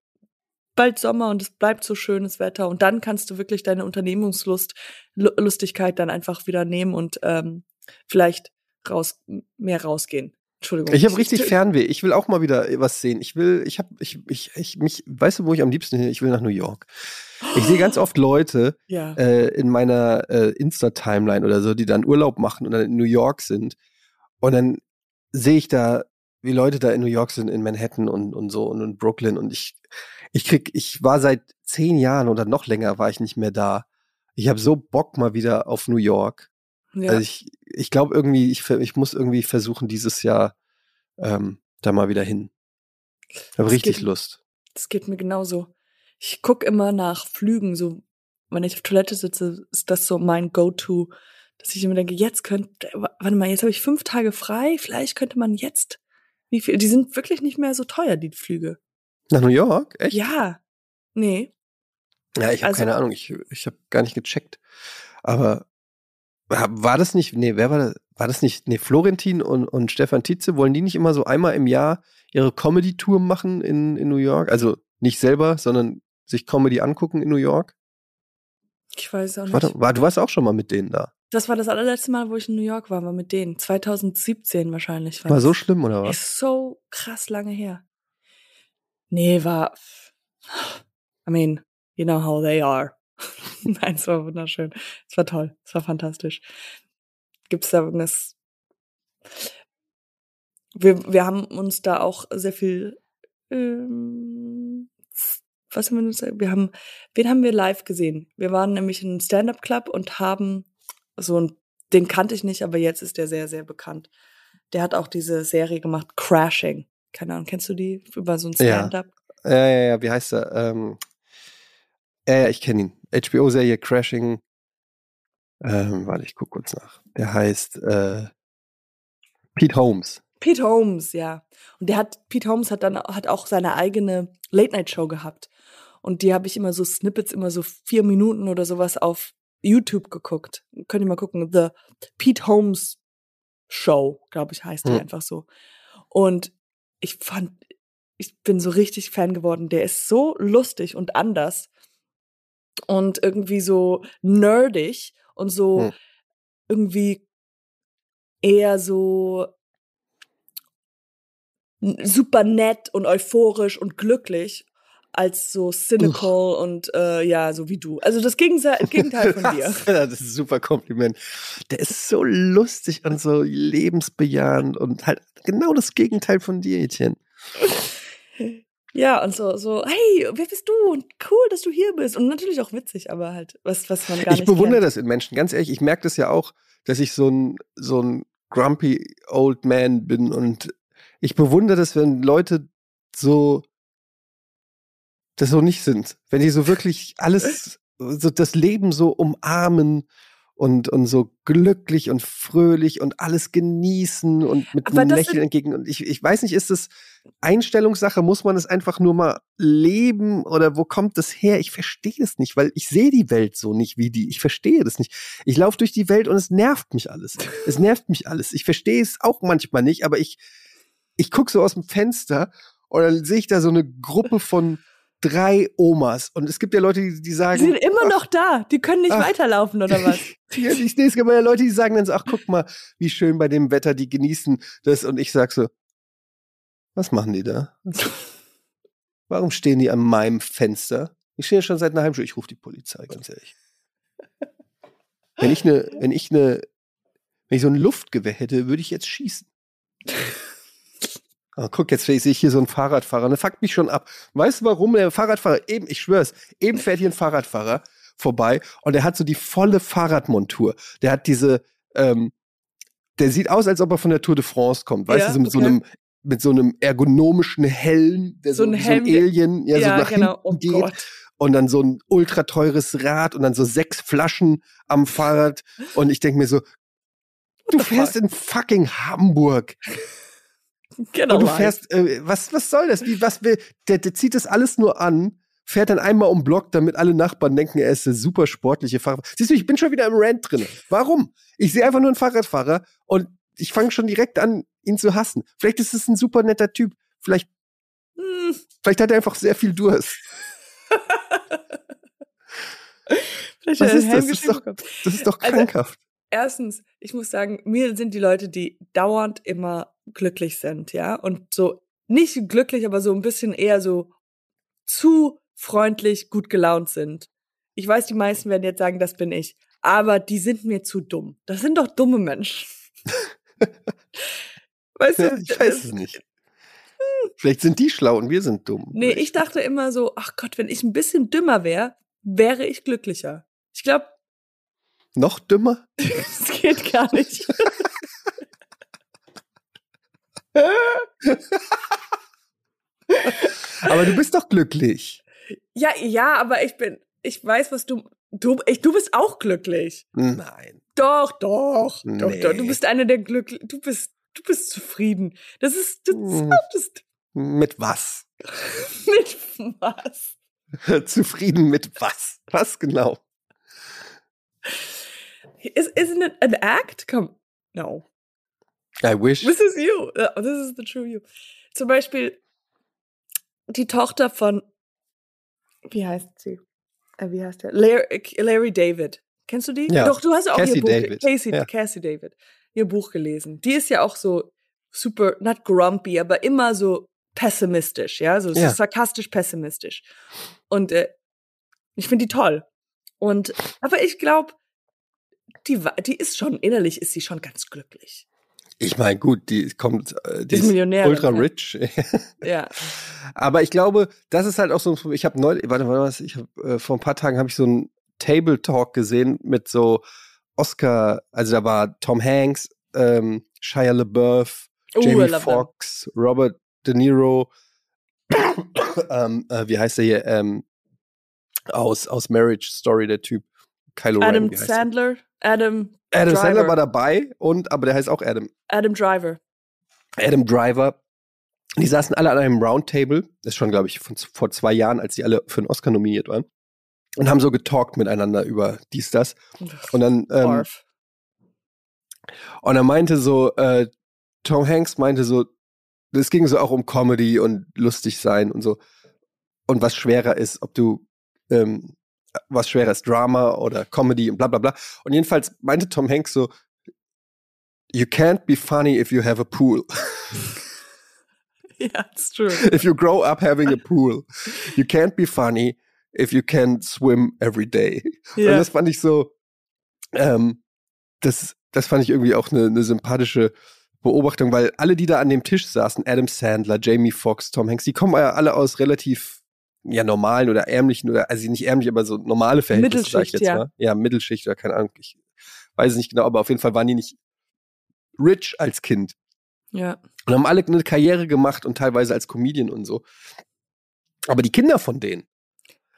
bald Sommer und es bleibt so schönes Wetter und dann kannst du wirklich deine Unternehmungslust, Lu- Lustigkeit dann einfach wieder nehmen und ähm, vielleicht raus, mehr rausgehen. Entschuldigung. Ich habe richtig Fernweh. Ich will auch mal wieder was sehen. Ich will, ich habe, ich, ich, ich, mich, weißt du, wo ich am liebsten hin? Ich will nach New York. Ich sehe ganz oft Leute Ja. äh, in meiner äh, Insta-Timeline oder so, die dann Urlaub machen und dann in New York sind. Und dann sehe ich da, wie Leute da in New York sind, in Manhattan und, und so und in Brooklyn. Und ich, ich krieg, ich war seit zehn Jahren oder noch länger war ich nicht mehr da. Ich habe so Bock mal wieder auf New York. Ja. Also ich, ich glaube irgendwie, ich, ich muss irgendwie versuchen, dieses Jahr ähm, da mal wieder hin. Ich habe richtig geht- Lust. Das geht mir genauso. Ich guck immer nach Flügen, so wenn ich auf Toilette sitze, ist das so mein Go-To, dass ich immer denke, jetzt könnte, warte mal, jetzt habe ich fünf Tage frei, vielleicht könnte man jetzt, wie viel, die sind wirklich nicht mehr so teuer, die Flüge. Nach New York? Echt? Ja, nee, Ja, ich habe Also- keine Ahnung. Ich, ich habe gar nicht gecheckt. Aber war war das nicht, nee, wer war das? War das nicht, nee, Florentin und, und Stefan Tietze, wollen die nicht immer so einmal im Jahr ihre Comedy-Tour machen in, in New York? Also nicht selber, sondern sich Comedy angucken in New York? ich weiß auch nicht. Warte, war, du warst auch schon mal mit denen da. Das war das allerletzte Mal, wo ich in New York war, war mit denen. 2017 wahrscheinlich. War das. so schlimm, oder was? Ist so krass lange her. Nee, war. I mean, you know how they are. Nein, es war wunderschön. Es war toll. Es war fantastisch. Gibt's da irgendwas? Wir, wir haben uns da auch sehr viel. Ähm, was haben wir uns? Wir haben, wen haben wir live gesehen? Wir waren nämlich in einem Stand-up-Club und haben so ein, den kannte ich nicht, aber jetzt ist der sehr, sehr bekannt. Der hat auch diese Serie gemacht, Crashing. Keine Ahnung, kennst du die? Über so ein Ja. Stand-up? Ja, ja, ja, wie heißt er? Ähm, ja, ja, ich kenne ihn. HBO-Serie Crashing. Ähm, warte, ich guck kurz nach. Der heißt äh, Pete Holmes. Pete Holmes, ja. Und der hat, Pete Holmes hat dann hat auch seine eigene Late-Night-Show gehabt. Und die habe ich immer so Snippets, immer so vier Minuten oder sowas auf YouTube geguckt. Könnt ihr mal gucken. The Pete Holmes Show, glaube ich, heißt die Hm. einfach so. Und ich fand, ich bin so richtig Fan geworden. Der ist so lustig und anders und irgendwie so nerdig und so Hm. irgendwie eher so super nett und euphorisch und glücklich als so cynical und äh, ja, so wie du. Also das Gegenteil, Gegenteil von dir. Das ist ein super Kompliment. Der ist so lustig und so lebensbejahend und halt genau das Gegenteil von dir, Etienne. Ja, und so, so, hey, wer bist du? Und cool, dass du hier bist. Und natürlich auch witzig, aber halt, was, was man gar Ich nicht bewundere kennt. das in Menschen, ganz ehrlich. Ich merke das ja auch, dass ich so ein, so ein grumpy old man bin und ich bewundere das, wenn Leute so das so nicht sind. Wenn die so wirklich alles, so das Leben so umarmen und, und so glücklich und fröhlich und alles genießen und mit Aber einem Lächeln entgegen. Und ich, ich weiß nicht, ist das Einstellungssache? Muss man es einfach nur mal leben oder wo kommt das her? Ich verstehe das nicht, weil ich sehe die Welt so nicht wie die. Ich verstehe das nicht. Ich laufe durch die Welt und es nervt mich alles. Es nervt mich alles. Ich verstehe es auch manchmal nicht, aber ich, ich gucke so aus dem Fenster und dann sehe ich da so eine Gruppe von drei Omas. Und es gibt ja Leute, die, die Die sagen. sind immer ach, noch da. Die können nicht Ach. weiterlaufen oder was? Ja, ich sehe es aber ja Leute, die sagen dann so, ach guck mal, wie schön bei dem Wetter, die genießen das. Und ich sag so, was machen die da? Warum stehen die an meinem Fenster? Ich stehe ja schon seit einer halben Stunde. Ich rufe die Polizei, ganz ehrlich. Wenn ich eine, wenn ich eine, wenn ich so ein Luftgewehr hätte, würde ich jetzt schießen. Aber guck, jetzt sehe ich hier so einen Fahrradfahrer, der fuckt mich schon ab. Weißt du warum? Der Fahrradfahrer, eben, ich schwör's, eben fährt hier ein Fahrradfahrer vorbei und der hat so die volle Fahrradmontur. Der hat diese, ähm, der sieht aus, als ob er von der Tour de France kommt, weißt Ja, du, so mit so okay. einem mit so einem ergonomischen Helm, der So so, ein wie so ein Helm, Alien, ja, so nach genau. hinten Oh geht Gott. und dann so ein ultra teures Rad und dann so sechs Flaschen am Fahrrad und ich denke mir so, du fährst in fucking Hamburg Genau. und du fährst, äh, was, was soll das? Wie, was will, der, der zieht das alles nur an, fährt dann einmal um Block, damit alle Nachbarn denken, er ist der super sportliche Fahrer. Siehst du, ich bin schon wieder im Rant drin. Warum? Ich sehe einfach nur einen Fahrradfahrer und ich fange schon direkt an, ihn zu hassen. Vielleicht ist es ein super netter Typ. Vielleicht, Hm, vielleicht hat er einfach sehr viel Durst. vielleicht Was ist das? Das ist doch-. Das ist doch Also- krankhaft. Erstens, ich muss sagen, mir sind die Leute, die dauernd immer glücklich sind, ja, und so nicht glücklich, aber so ein bisschen eher so zu freundlich, gut gelaunt sind. Ich weiß, die meisten werden jetzt sagen, das bin ich, aber die sind mir zu dumm. Das sind doch dumme Menschen. weißt du? Ja, ich weiß es nicht. Vielleicht sind die schlau und wir sind dumm. Nee, ich dachte immer so, ach Gott, wenn ich ein bisschen dümmer wäre, wäre ich glücklicher. Ich glaube, Noch dümmer? das geht gar nicht. Aber du bist doch glücklich. Ja, ja, aber ich bin, ich weiß, was du, du, ich, du bist auch glücklich. Nein. Doch, doch, doch, Nee. doch. Du bist einer der glücklich, du bist, du bist zufrieden. Das ist, das, Hm. das ist Mit was? mit was? Zufrieden mit was? Was genau? Is, isn't it an act? Come, no. I wish. This is you. This is the true you. Zum Beispiel die Tochter von, wie heißt sie? Äh, wie heißt der? Larry, Larry David. Kennst du die? Ja. Doch, du hast auch Cassie ihr Buch, David. Casey, Ja. Cassie David, ihr Buch gelesen. Die ist ja auch so super, not grumpy, aber immer so pessimistisch, ja, so, so Ja. sarkastisch pessimistisch. Und äh, ich finde die toll. Und, aber ich glaube, die, die ist schon, innerlich ist sie schon ganz glücklich. Ich meine, gut, die kommt, äh, die ist ultra ja. rich. Ja. Aber ich glaube, das ist halt auch so ein Problem. Ich habe neulich, warte mal, was, ich hab, äh, vor ein paar Tagen habe ich so einen Table Talk gesehen mit so Oscar, also da war Tom Hanks, ähm, Shia LaBeouf, Oh, I Jamie. Foxx, Robert De Niro, ähm, äh, wie heißt der hier, ähm, aus, aus Marriage Story, der Typ, Kylo Ren, Adam wie heißt der? Adam, Adam Driver. Sandler war dabei und, aber der heißt auch Adam. Adam Driver. Adam Driver. Die saßen alle an einem Roundtable, das ist schon, glaube ich, von, vor zwei Jahren, als die alle für einen Oscar nominiert waren. Und haben so getalkt miteinander über dies, das. Und dann, ähm, und er meinte so, äh, Tom Hanks meinte so, es ging so auch um Comedy und lustig sein und so. Und was schwerer ist, ob du, ähm, was schwerer ist, Drama oder Comedy und bla bla bla. Und jedenfalls meinte Tom Hanks so, you can't be funny if you have a pool. Ja, it's true. if you grow up having a pool, you can't be funny if you can swim every day. Und Ja. das fand ich so, ähm, das, das fand ich irgendwie auch eine, eine sympathische Beobachtung, weil alle, die da an dem Tisch saßen, Adam Sandler, Jamie Foxx, Tom Hanks, die kommen ja alle aus relativ ja normalen oder ärmlichen oder also nicht ärmlich, aber so normale Verhältnisse, sag ich jetzt ja. mal. Ja, Mittelschicht oder keine Ahnung, ich weiß es nicht genau, aber auf jeden Fall waren die nicht rich als Kind. Ja. Und haben alle eine Karriere gemacht und teilweise als Comedian und so. Aber die Kinder von denen,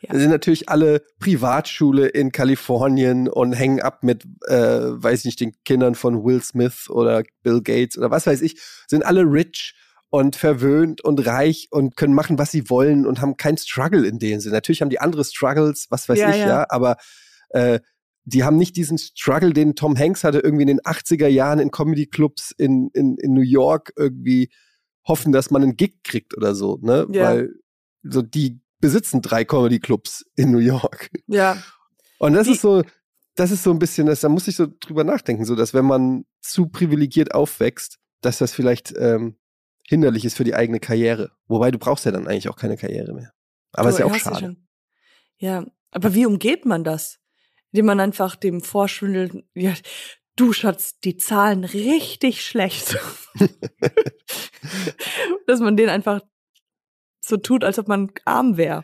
ja. sind natürlich alle Privatschule in Kalifornien und hängen ab mit, äh, weiß nicht, den Kindern von Will Smith oder Bill Gates oder was weiß ich, sind alle rich und verwöhnt und reich und können machen, was sie wollen und haben keinen Struggle in dem Sinne. Natürlich haben die andere Struggles, was weiß ja, ich, ja, ja aber äh, die haben nicht diesen Struggle, den Tom Hanks hatte, irgendwie in den 80er Jahren in Comedy-Clubs in, in, in New York irgendwie hoffen, dass man einen Gig kriegt oder so, ne? Ja. Weil so die besitzen drei Comedy-Clubs in New York. Ja. Und das die ist so, das ist so ein bisschen, das, da muss ich so drüber nachdenken, so dass wenn man zu privilegiert aufwächst, dass das vielleicht ähm, hinderlich ist für die eigene Karriere. Wobei du brauchst ja dann eigentlich auch keine Karriere mehr. Aber du, ist ja auch schade. Ja, aber wie umgeht man das? Indem man einfach dem vorschwindelt, ja, du Schatz, die Zahlen richtig schlecht. Dass man den einfach so tut, als ob man arm wäre.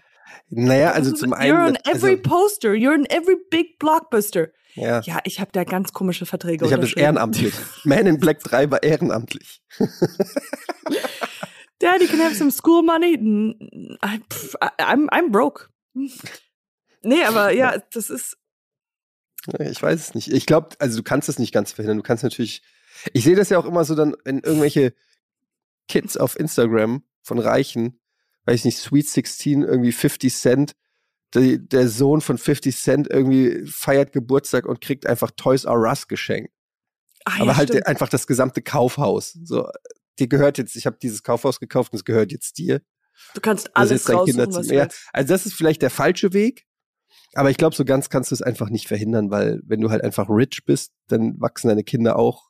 Naja, also zum einen. You're on every also, poster, you're in every big blockbuster. Ja, ja ich habe da ganz komische Verträge. Ich habe das ehrenamtlich. Man in Black 3 war ehrenamtlich. Daddy can have some school money. I'm, I'm broke. Nee, aber ja, das ist. Ich weiß es nicht. Ich glaube, also du kannst es nicht ganz verhindern. Du kannst natürlich. Ich sehe das ja auch immer so dann, wenn irgendwelche Kids auf Instagram von Reichen, weiß ich nicht, Sweet 16, irgendwie 50 Cent, die, der Sohn von 50 Cent irgendwie feiert Geburtstag und kriegt einfach Toys R Us geschenkt. Ach, Aber ja, halt stimmt. einfach das gesamte Kaufhaus. So, dir gehört jetzt, ich habe dieses Kaufhaus gekauft und es gehört jetzt dir. Du kannst alles also raussuchen, was ja, Also das ist vielleicht der falsche Weg, aber ich glaube, so ganz kannst du es einfach nicht verhindern, weil wenn du halt einfach rich bist, dann wachsen deine Kinder auch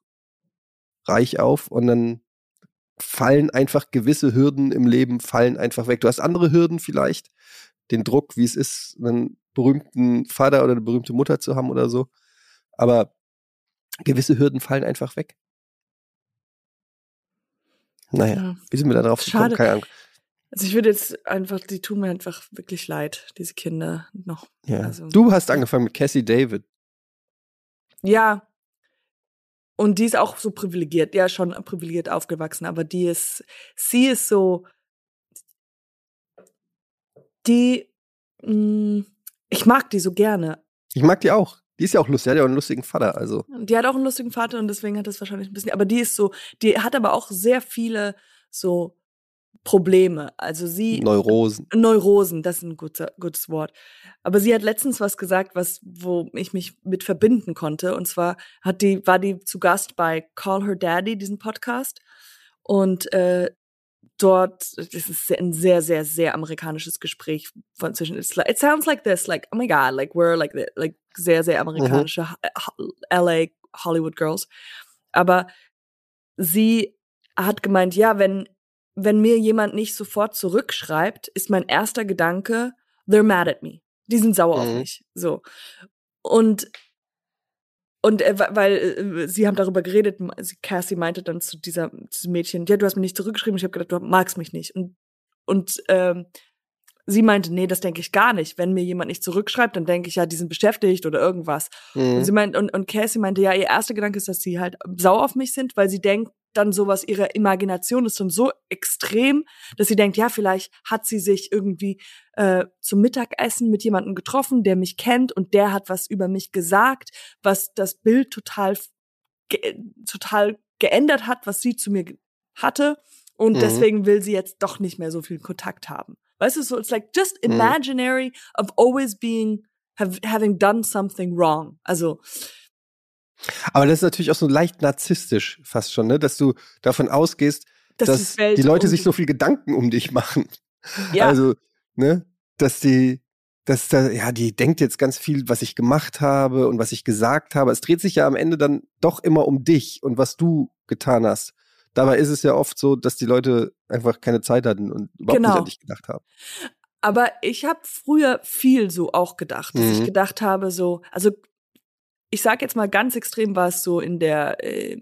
reich auf und dann fallen einfach gewisse Hürden im Leben fallen einfach weg. Du hast andere Hürden vielleicht, den Druck, wie es ist, einen berühmten Vater oder eine berühmte Mutter zu haben oder so, aber gewisse Hürden fallen einfach weg. Naja, ja. wie sind wir da drauf gekommen? Keine Ahnung. Also ich würde jetzt einfach, die tun mir einfach wirklich leid, diese Kinder noch. Ja. Also, du hast angefangen mit Cassie David. Ja. Und die ist auch so privilegiert, ja, schon privilegiert aufgewachsen, aber die ist, sie ist so, die, mh, mm, ich mag die so gerne. Ich mag die auch. Die ist ja auch lustig, die hat ja auch einen lustigen Vater, also. Die hat auch einen lustigen Vater und deswegen hat das wahrscheinlich ein bisschen, aber die ist so, die hat aber auch sehr viele so Probleme. Also sie. Neurosen. Neurosen, das ist ein guter, gutes Wort. Aber sie hat letztens was gesagt, was, wo ich mich mit verbinden konnte. Und zwar hat die, war die zu Gast bei Call Her Daddy, diesen Podcast. Und äh, dort, das ist ein sehr, sehr, sehr amerikanisches Gespräch von zwischen, it sounds like this, like, oh my God, like we're like, like sehr, sehr amerikanische mhm. LA Hollywood Girls. Aber sie hat gemeint, ja, wenn, wenn mir jemand nicht sofort zurückschreibt, ist mein erster Gedanke, they're mad at me. Die sind sauer mhm. auf mich. So. Und und äh, weil äh, sie haben darüber geredet, Cassie meinte dann zu dieser zu diesem Mädchen, ja, du hast mir nicht zurückgeschrieben, ich habe gedacht, du magst mich nicht. Und, und ähm, sie meinte, nee, das denke ich gar nicht. Wenn mir jemand nicht zurückschreibt, dann denke ich, ja, die sind beschäftigt oder irgendwas. Mhm. Und sie meint, und, und Cassie meinte, ja, ihr erster Gedanke ist, dass sie halt sauer auf mich sind, weil sie denkt, dann sowas, ihre Imagination ist dann so extrem, dass sie denkt, ja, vielleicht hat sie sich irgendwie äh, zum Mittagessen mit jemandem getroffen, der mich kennt und der hat was über mich gesagt, was das Bild total, ge total geändert hat, was sie zu mir hatte. Und mhm. deswegen will sie jetzt doch nicht mehr so viel Kontakt haben. Weißt du, so, it's like just mhm. imaginary mhm. of always being, have, having done something wrong. Also, aber das ist natürlich auch so leicht narzisstisch fast schon, ne? dass du davon ausgehst, dass, dass die Leute um sich so viel Gedanken um dich machen. Ja. Also, ne, dass die, dass da, ja, die denkt jetzt ganz viel, was ich gemacht habe und was ich gesagt habe. Es dreht sich ja am Ende dann doch immer um dich und was du getan hast. Dabei ist es ja oft so, dass die Leute einfach keine Zeit hatten und überhaupt genau. nicht an dich gedacht haben. Aber ich habe früher viel so auch gedacht, dass mhm. ich gedacht habe, so, also ich sag jetzt mal ganz extrem war es so in der äh,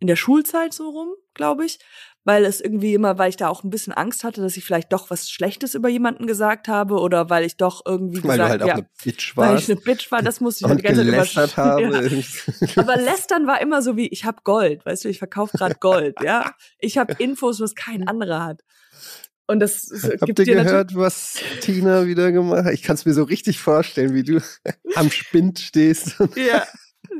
in der Schulzeit so rum, glaube ich, weil es irgendwie immer, weil ich da auch ein bisschen Angst hatte, dass ich vielleicht doch was Schlechtes über jemanden gesagt habe oder weil ich doch irgendwie weil gesagt, du halt auch ja, eine Bitch warst. Weil ich eine Bitch war, das musste ich halt die ganze Zeit habe. Ja. Aber lästern war immer so wie ich habe Gold, weißt du, ich verkaufe gerade Gold, ja. Ich habe Infos, was kein anderer hat. Und das Habt gibt ihr gehört, was Tina wieder gemacht hat? Ich kann es mir so richtig vorstellen, wie du am Spind stehst. Ja.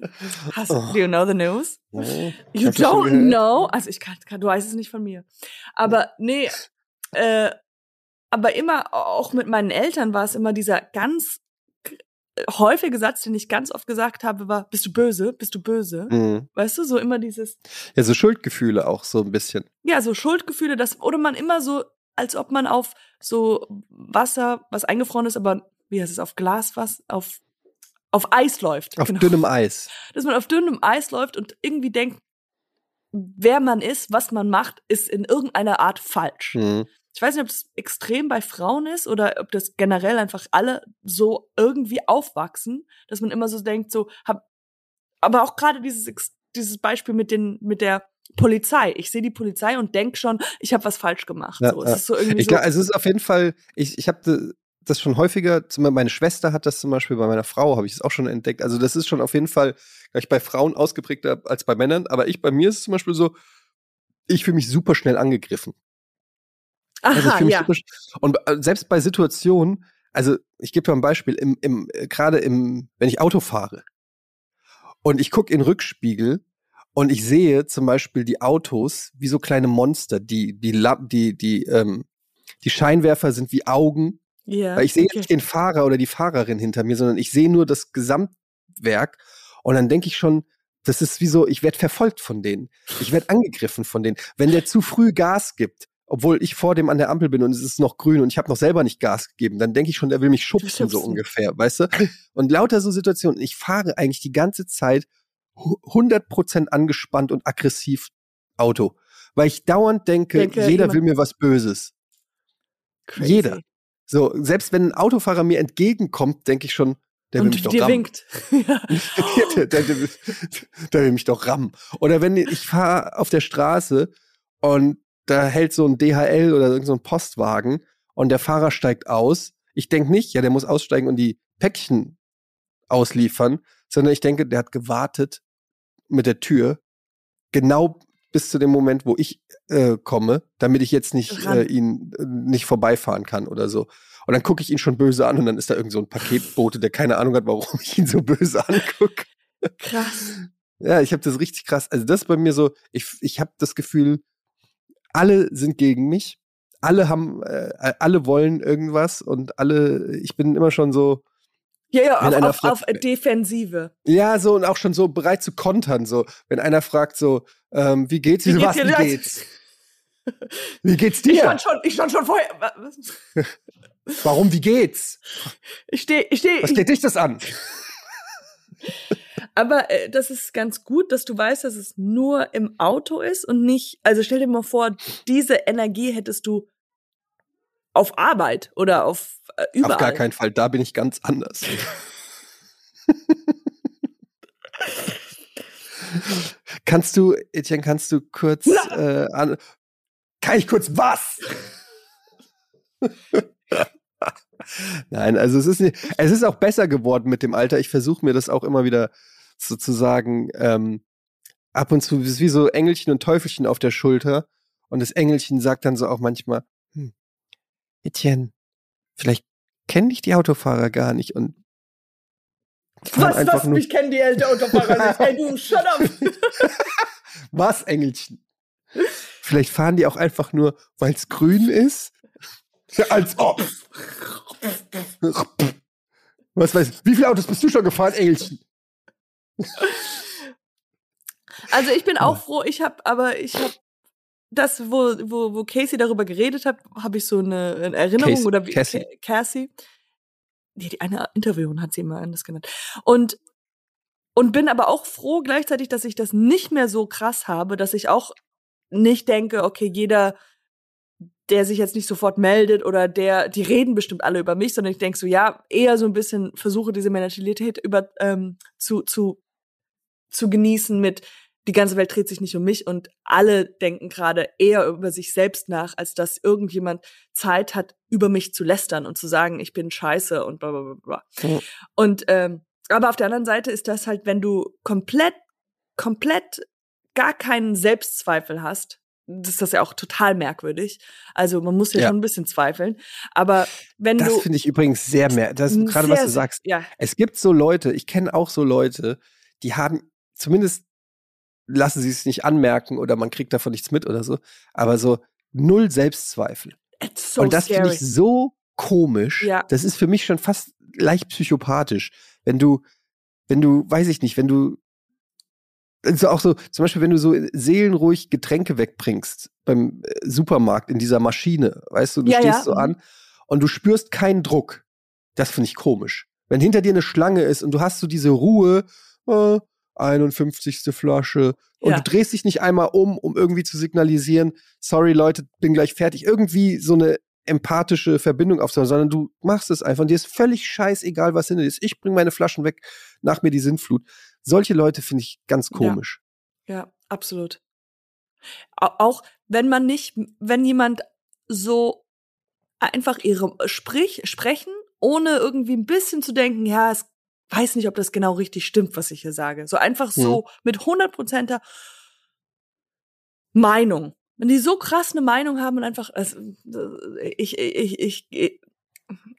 Hast, oh. Do you know the news? Oh, you don't know? Also ich kann, kann, du weißt es nicht von mir. Aber nee, äh, aber immer auch mit meinen Eltern war es immer dieser ganz häufige Satz, den ich ganz oft gesagt habe, war, bist du böse? Bist du böse? Mhm. Weißt du, so immer dieses. Ja, so Schuldgefühle auch so ein bisschen. Ja, so Schuldgefühle, das, oder man immer so, als ob man auf so Wasser, was eingefroren ist, aber wie heißt es, auf Glas was, auf, auf Eis läuft. Auf genau. dünnem Eis. Dass man auf dünnem Eis läuft und irgendwie denkt, wer man ist, was man macht, ist in irgendeiner Art falsch. Mhm. Ich weiß nicht, ob das extrem bei Frauen ist oder ob das generell einfach alle so irgendwie aufwachsen, dass man immer so denkt, so, hab, aber auch gerade dieses, dieses Beispiel mit den, mit der Polizei. Ich sehe die Polizei und denke schon, ich habe was falsch gemacht. Ja, so, es ist so irgendwie ich so. also es ist auf jeden Fall, ich, ich habe das schon häufiger, meine Schwester hat das zum Beispiel bei meiner Frau, habe ich es auch schon entdeckt. Also das ist schon auf jeden Fall gleich bei Frauen ausgeprägter als bei Männern. Aber ich, bei mir ist es zum Beispiel so, ich fühle mich super schnell angegriffen. Also Aha, also ja. und äh, selbst bei Situationen, also ich gebe dir ein Beispiel, im, im, äh, gerade im, wenn ich Auto fahre und ich gucke in Rückspiegel und ich sehe zum Beispiel die Autos wie so kleine Monster, die, die, die, die, ähm, die Scheinwerfer sind wie Augen. Ja. Weil ich sehe okay. nicht den Fahrer oder die Fahrerin hinter mir, sondern ich sehe nur das Gesamtwerk und dann denke ich schon, das ist wie so, ich werde verfolgt von denen. Ich werde angegriffen von denen. Wenn der zu früh Gas gibt, obwohl ich vor dem an der Ampel bin und es ist noch grün und ich habe noch selber nicht Gas gegeben, dann denke ich schon, der will mich schubsen, so ungefähr, weißt du? Und lauter so Situationen. Ich fahre eigentlich die ganze Zeit 100% angespannt und aggressiv Auto, weil ich dauernd denke, denke jeder will mir was Böses. Crazy. Jeder. So, selbst wenn ein Autofahrer mir entgegenkommt, denke ich schon, der will und mich doch rammen. winkt. der, der, der, der, will mich doch rammen. Oder wenn ich fahre auf der Straße und da hält so ein DHL oder irgend so ein Postwagen und der Fahrer steigt aus. Ich denke nicht, ja, der muss aussteigen und die Päckchen ausliefern, sondern ich denke, der hat gewartet mit der Tür genau bis zu dem Moment, wo ich äh, komme, damit ich jetzt nicht äh, ihn äh, nicht vorbeifahren kann oder so. Und dann gucke ich ihn schon böse an und dann ist da irgend so ein Paketbote, der keine Ahnung hat, warum ich ihn so böse angucke. Krass. Ja, ich habe das richtig krass. Also das ist bei mir so, ich, ich habe das Gefühl, alle sind gegen mich. Alle haben, äh, alle wollen irgendwas und alle, ich bin immer schon so. Ja, ja, auf, auf, auf, Defensive. Ja, so und auch schon so bereit zu kontern. So, wenn einer fragt, so, ähm, wie geht's? Wie, wie, was, wie geht's? Wie geht's dir? Ich stand schon, ich stand schon vorher. Warum, wie geht's? Ich stehe, ich stehe. Was geht dich das an? Aber äh, das ist ganz gut, dass du weißt, dass es nur im Auto ist und nicht, also stell dir mal vor, diese Energie hättest du auf Arbeit oder auf äh, überall. Auf gar keinen Fall, da bin ich ganz anders. kannst du, Etienne, kannst du kurz äh, an, kann ich kurz was? Nein, also es ist, es ist auch besser geworden mit dem Alter. Ich versuche mir das auch immer wieder sozusagen ähm, ab und zu ist wie so Engelchen und Teufelchen auf der Schulter. Und das Engelchen sagt dann so auch manchmal, hm, Etienne, vielleicht kenne ich die Autofahrer gar nicht und was, was, mich kennen die ältere Autofahrer nicht? Hey, du, shut up! was, Engelchen? Vielleicht fahren die auch einfach nur, weil es grün ist? Als ob! Was weiß Wie viele Autos bist du schon gefahren, Engelchen? Also ich bin auch froh, ich habe, aber ich habe das, wo, wo, wo Casey darüber geredet hat, habe ich so eine, eine Erinnerung Casey, oder wie Cassie. Cassie. Nee, die eine Interview hat sie immer anders genannt. Und und bin aber auch froh gleichzeitig, dass ich das nicht mehr so krass habe, dass ich auch nicht denke, okay, jeder, der sich jetzt nicht sofort meldet oder der, die reden bestimmt alle über mich, sondern ich denke so, ja, eher so ein bisschen versuche diese Mentalität über ähm, zu, zu zu genießen mit, die ganze Welt dreht sich nicht um mich und alle denken gerade eher über sich selbst nach, als dass irgendjemand Zeit hat, über mich zu lästern und zu sagen, ich bin scheiße und bla bla bla. bla. Mhm. Und ähm, aber auf der anderen Seite ist das halt, wenn du komplett, komplett gar keinen Selbstzweifel hast, das ist das ja auch total merkwürdig. Also man muss ja, Ja. schon ein bisschen zweifeln. Aber wenn Das du finde ich übrigens sehr mehr. Das Mm, gerade was du sagst. ja, Es gibt so Leute, ich kenne auch so Leute, die haben zumindest lassen sie es nicht anmerken oder man kriegt davon nichts mit oder so, aber so null Selbstzweifel. so Und das finde ich so komisch. Ja. Das ist für mich schon fast leicht psychopathisch. Wenn du, wenn du, weiß ich nicht, wenn du, also auch so, zum Beispiel, wenn du so seelenruhig Getränke wegbringst beim äh, Supermarkt in dieser Maschine, weißt du, du Ja, stehst ja, so mhm. an und du spürst keinen Druck. Das finde ich komisch. Wenn hinter dir eine Schlange ist und du hast so diese Ruhe, äh, 51. Flasche, und Ja. du drehst dich nicht einmal um, um irgendwie zu signalisieren, sorry Leute, bin gleich fertig. Irgendwie so eine empathische Verbindung aufzubauen, sondern du machst es einfach und dir ist völlig scheißegal, was hinter dir ist. Ich bringe meine Flaschen weg, nach mir die Sintflut. Solche Leute finde ich ganz Ja. komisch. Ja, absolut. Au- Auch wenn man nicht, wenn jemand so einfach ihre sprich, sprechen, ohne irgendwie ein bisschen zu denken, ja, es weiß nicht, ob das genau richtig stimmt, was ich hier sage. So einfach so mit hundertprozenter Meinung. Wenn die so krass eine Meinung haben und einfach, also, ich, ich, ich, ich,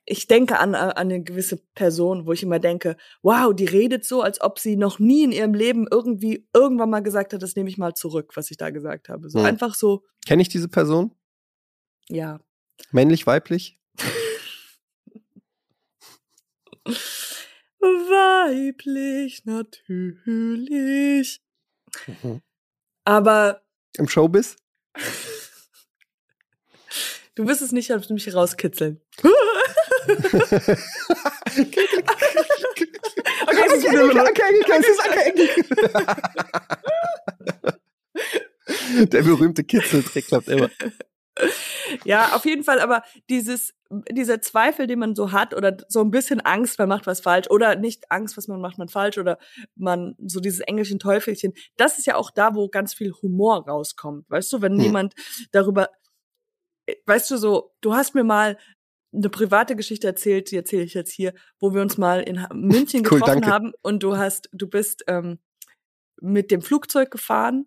ich denke an, an eine gewisse Person, wo ich immer denke, wow, die redet so, als ob sie noch nie in ihrem Leben irgendwie irgendwann mal gesagt hat, das nehme ich mal zurück, was ich da gesagt habe. So Hm. einfach so, Kenne ich diese Person? ja. Männlich, weiblich? Weiblich, natürlich. Aber Im Showbiz? du wirst es nicht aus mich rauskitzeln. Okay, es ist wieder so- Der berühmte Kitzeltrick klappt immer. Ja, auf jeden Fall, aber dieses, dieser Zweifel, den man so hat, oder so ein bisschen Angst, man macht was falsch, oder nicht Angst, was man macht man falsch, oder man, so dieses englischen Teufelchen, das ist ja auch da, wo ganz viel Humor rauskommt. Weißt du, wenn Hm. jemand darüber, äh, weißt du, so, du hast mir mal eine private Geschichte erzählt, die erzähle ich jetzt hier, wo wir uns mal in München Cool, getroffen danke. haben und du hast, du bist ähm, mit dem Flugzeug gefahren.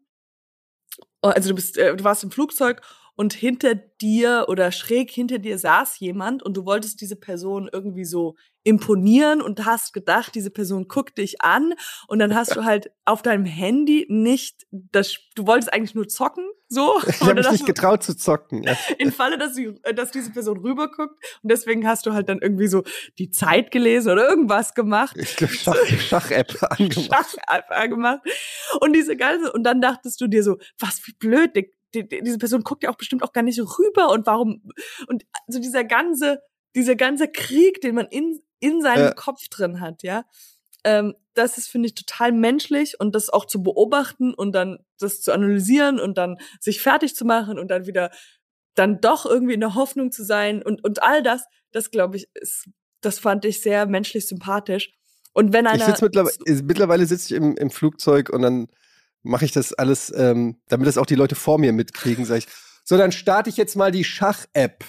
Also du bist, äh, du warst im Flugzeug und hinter dir oder schräg hinter dir saß jemand und du wolltest diese Person irgendwie so imponieren und hast gedacht, diese Person guckt dich an und dann hast du halt auf deinem Handy nicht das, du wolltest eigentlich nur zocken, so. Ich habe mich nicht getraut zu zocken. Ja. in Falle, dass, sie, äh, dass diese Person rüberguckt und deswegen hast du halt dann irgendwie so die Zeit gelesen oder irgendwas gemacht. Ich glaube, Schach, Schach-App angemacht. Schach einfach gemacht. Und diese ganze, und dann dachtest du dir so, was wie blöd, die, die, die, diese Person guckt ja auch bestimmt auch gar nicht so rüber und warum, und so dieser ganze, dieser ganze Krieg, den man in, in seinem Ja. Kopf drin hat, ja. Ähm, das ist, finde ich, total menschlich und das auch zu beobachten und dann das zu analysieren und dann sich fertig zu machen und dann wieder dann doch irgendwie in der Hoffnung zu sein und, und all das, das glaube ich, ist, das fand ich sehr menschlich sympathisch. Und wenn Ich einer. sitz mittlerweile, mittlerweile sitze ich im, im Flugzeug und dann mache ich das alles, ähm, damit das auch die Leute vor mir mitkriegen, sage ich, so, dann starte ich jetzt mal die Schach-App.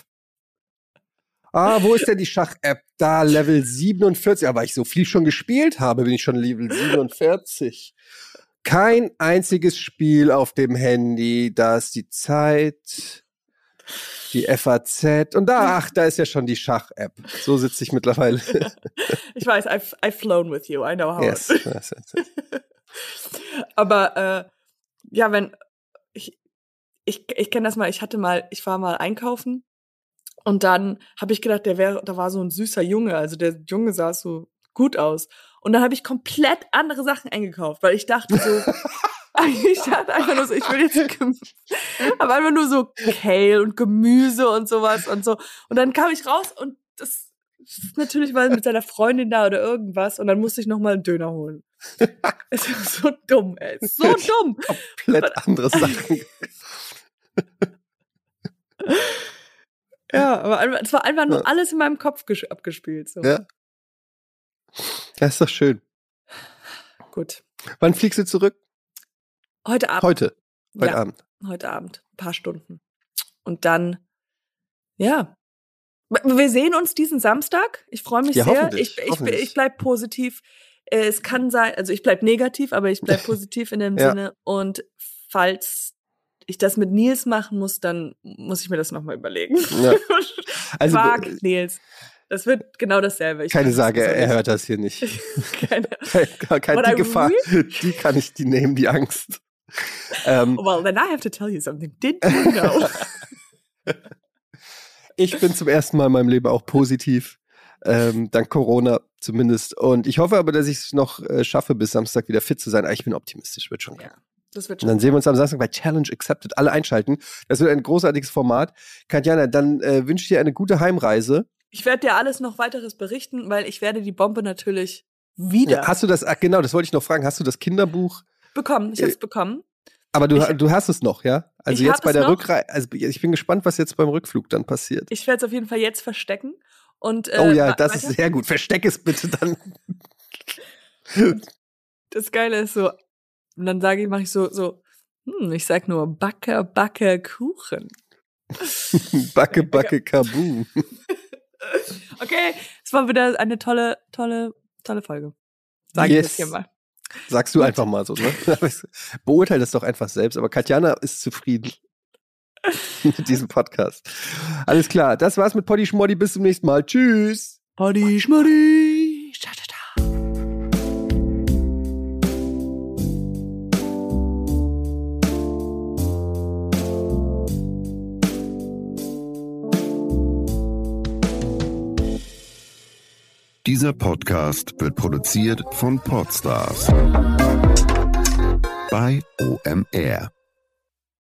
Ah, wo ist denn die Schach-App? Da, Level 47. Aber ich so viel schon gespielt habe, bin ich schon Level 47. Kein einziges Spiel auf dem Handy. Da ist die Zeit, die FAZ. Und da, ach, da ist ja schon die Schach-App. So sitze ich mittlerweile. ich weiß, I've, I've flown with you, I know how. yes. Aber äh, ja, wenn ich ich, ich kenne das mal, ich hatte mal, ich war mal einkaufen und dann habe ich gedacht, der wäre, da war so ein süßer Junge, also der Junge sah so gut aus. Und dann habe ich komplett andere Sachen eingekauft, weil ich dachte so, ich dachte einfach nur so, ich will jetzt, aber einfach nur so Kale und Gemüse und sowas und so. Und dann kam ich raus und das natürlich war er mit seiner Freundin da oder irgendwas und dann musste ich noch mal einen Döner holen. Es ist so dumm, ey. So dumm. Komplett andere Sachen. Ja, aber es war einfach nur Ja. alles in meinem Kopf abgespielt. So. Ja. Das ist doch schön. Gut. Wann fliegst du zurück? Heute Abend. Heute. Heute ja, Abend. heute Abend. Ein paar Stunden. Und dann, ja. Wir sehen uns diesen Samstag. Ich freue mich Ja, sehr. hoffentlich, Ich, ich, hoffentlich. ich bleib positiv. Äh, Es kann sein, also ich bleib negativ, aber ich bleib positiv in dem Ja. Sinne. Und falls ich das mit Nils machen muss, dann muss ich mir das nochmal überlegen. Ja. Also, Quark, Nils. Das wird genau dasselbe. Ich keine Sorge, er hört das hier nicht. keine. keine, keine die Gefahr, die kann ich die nehmen, die Angst. Um, well, then I have to tell you something. Did you know? ich bin zum ersten Mal in meinem Leben auch positiv. Ähm, dank Corona zumindest. Und ich hoffe aber, dass ich es noch äh, schaffe, bis Samstag wieder fit zu sein. Aber ich bin optimistisch, wird schon. Ja. Das wird schon. Und dann sehen wir uns am Samstag bei Challenge Accepted. Alle einschalten. Das wird ein großartiges Format. Katjana, dann äh, wünsche ich dir eine gute Heimreise. Ich werde dir alles noch weiteres berichten, weil ich werde die Bombe natürlich wieder. Ja, hast du das, ach genau, das wollte ich noch fragen. Hast du das Kinderbuch? Bekommen, ich habe es äh, bekommen. Aber du, ich, du hast es noch, ja? Also jetzt bei der Rückreise, also ich bin gespannt, was jetzt beim Rückflug dann passiert. Ich werde es auf jeden Fall jetzt verstecken. Und, äh, oh ja, das ist sehr gut. Versteck es bitte dann. das Geile ist so, und dann sage ich, mache ich so, so, hm, ich sag nur Backe, Backe, Kuchen. backe, Backe, Kaboom. okay, es war wieder eine tolle, tolle, tolle Folge. Sag yes. ich jetzt hier mal. Sagst du einfach mal so, ne? Beurteile das doch einfach selbst, aber Katjana ist zufrieden mit diesem Podcast. Alles klar, das war's mit Poddy Schmoddy. Bis zum nächsten Mal. Tschüss. Poddy Schmoddy. Dieser Podcast wird produziert von Podstars bei OMR.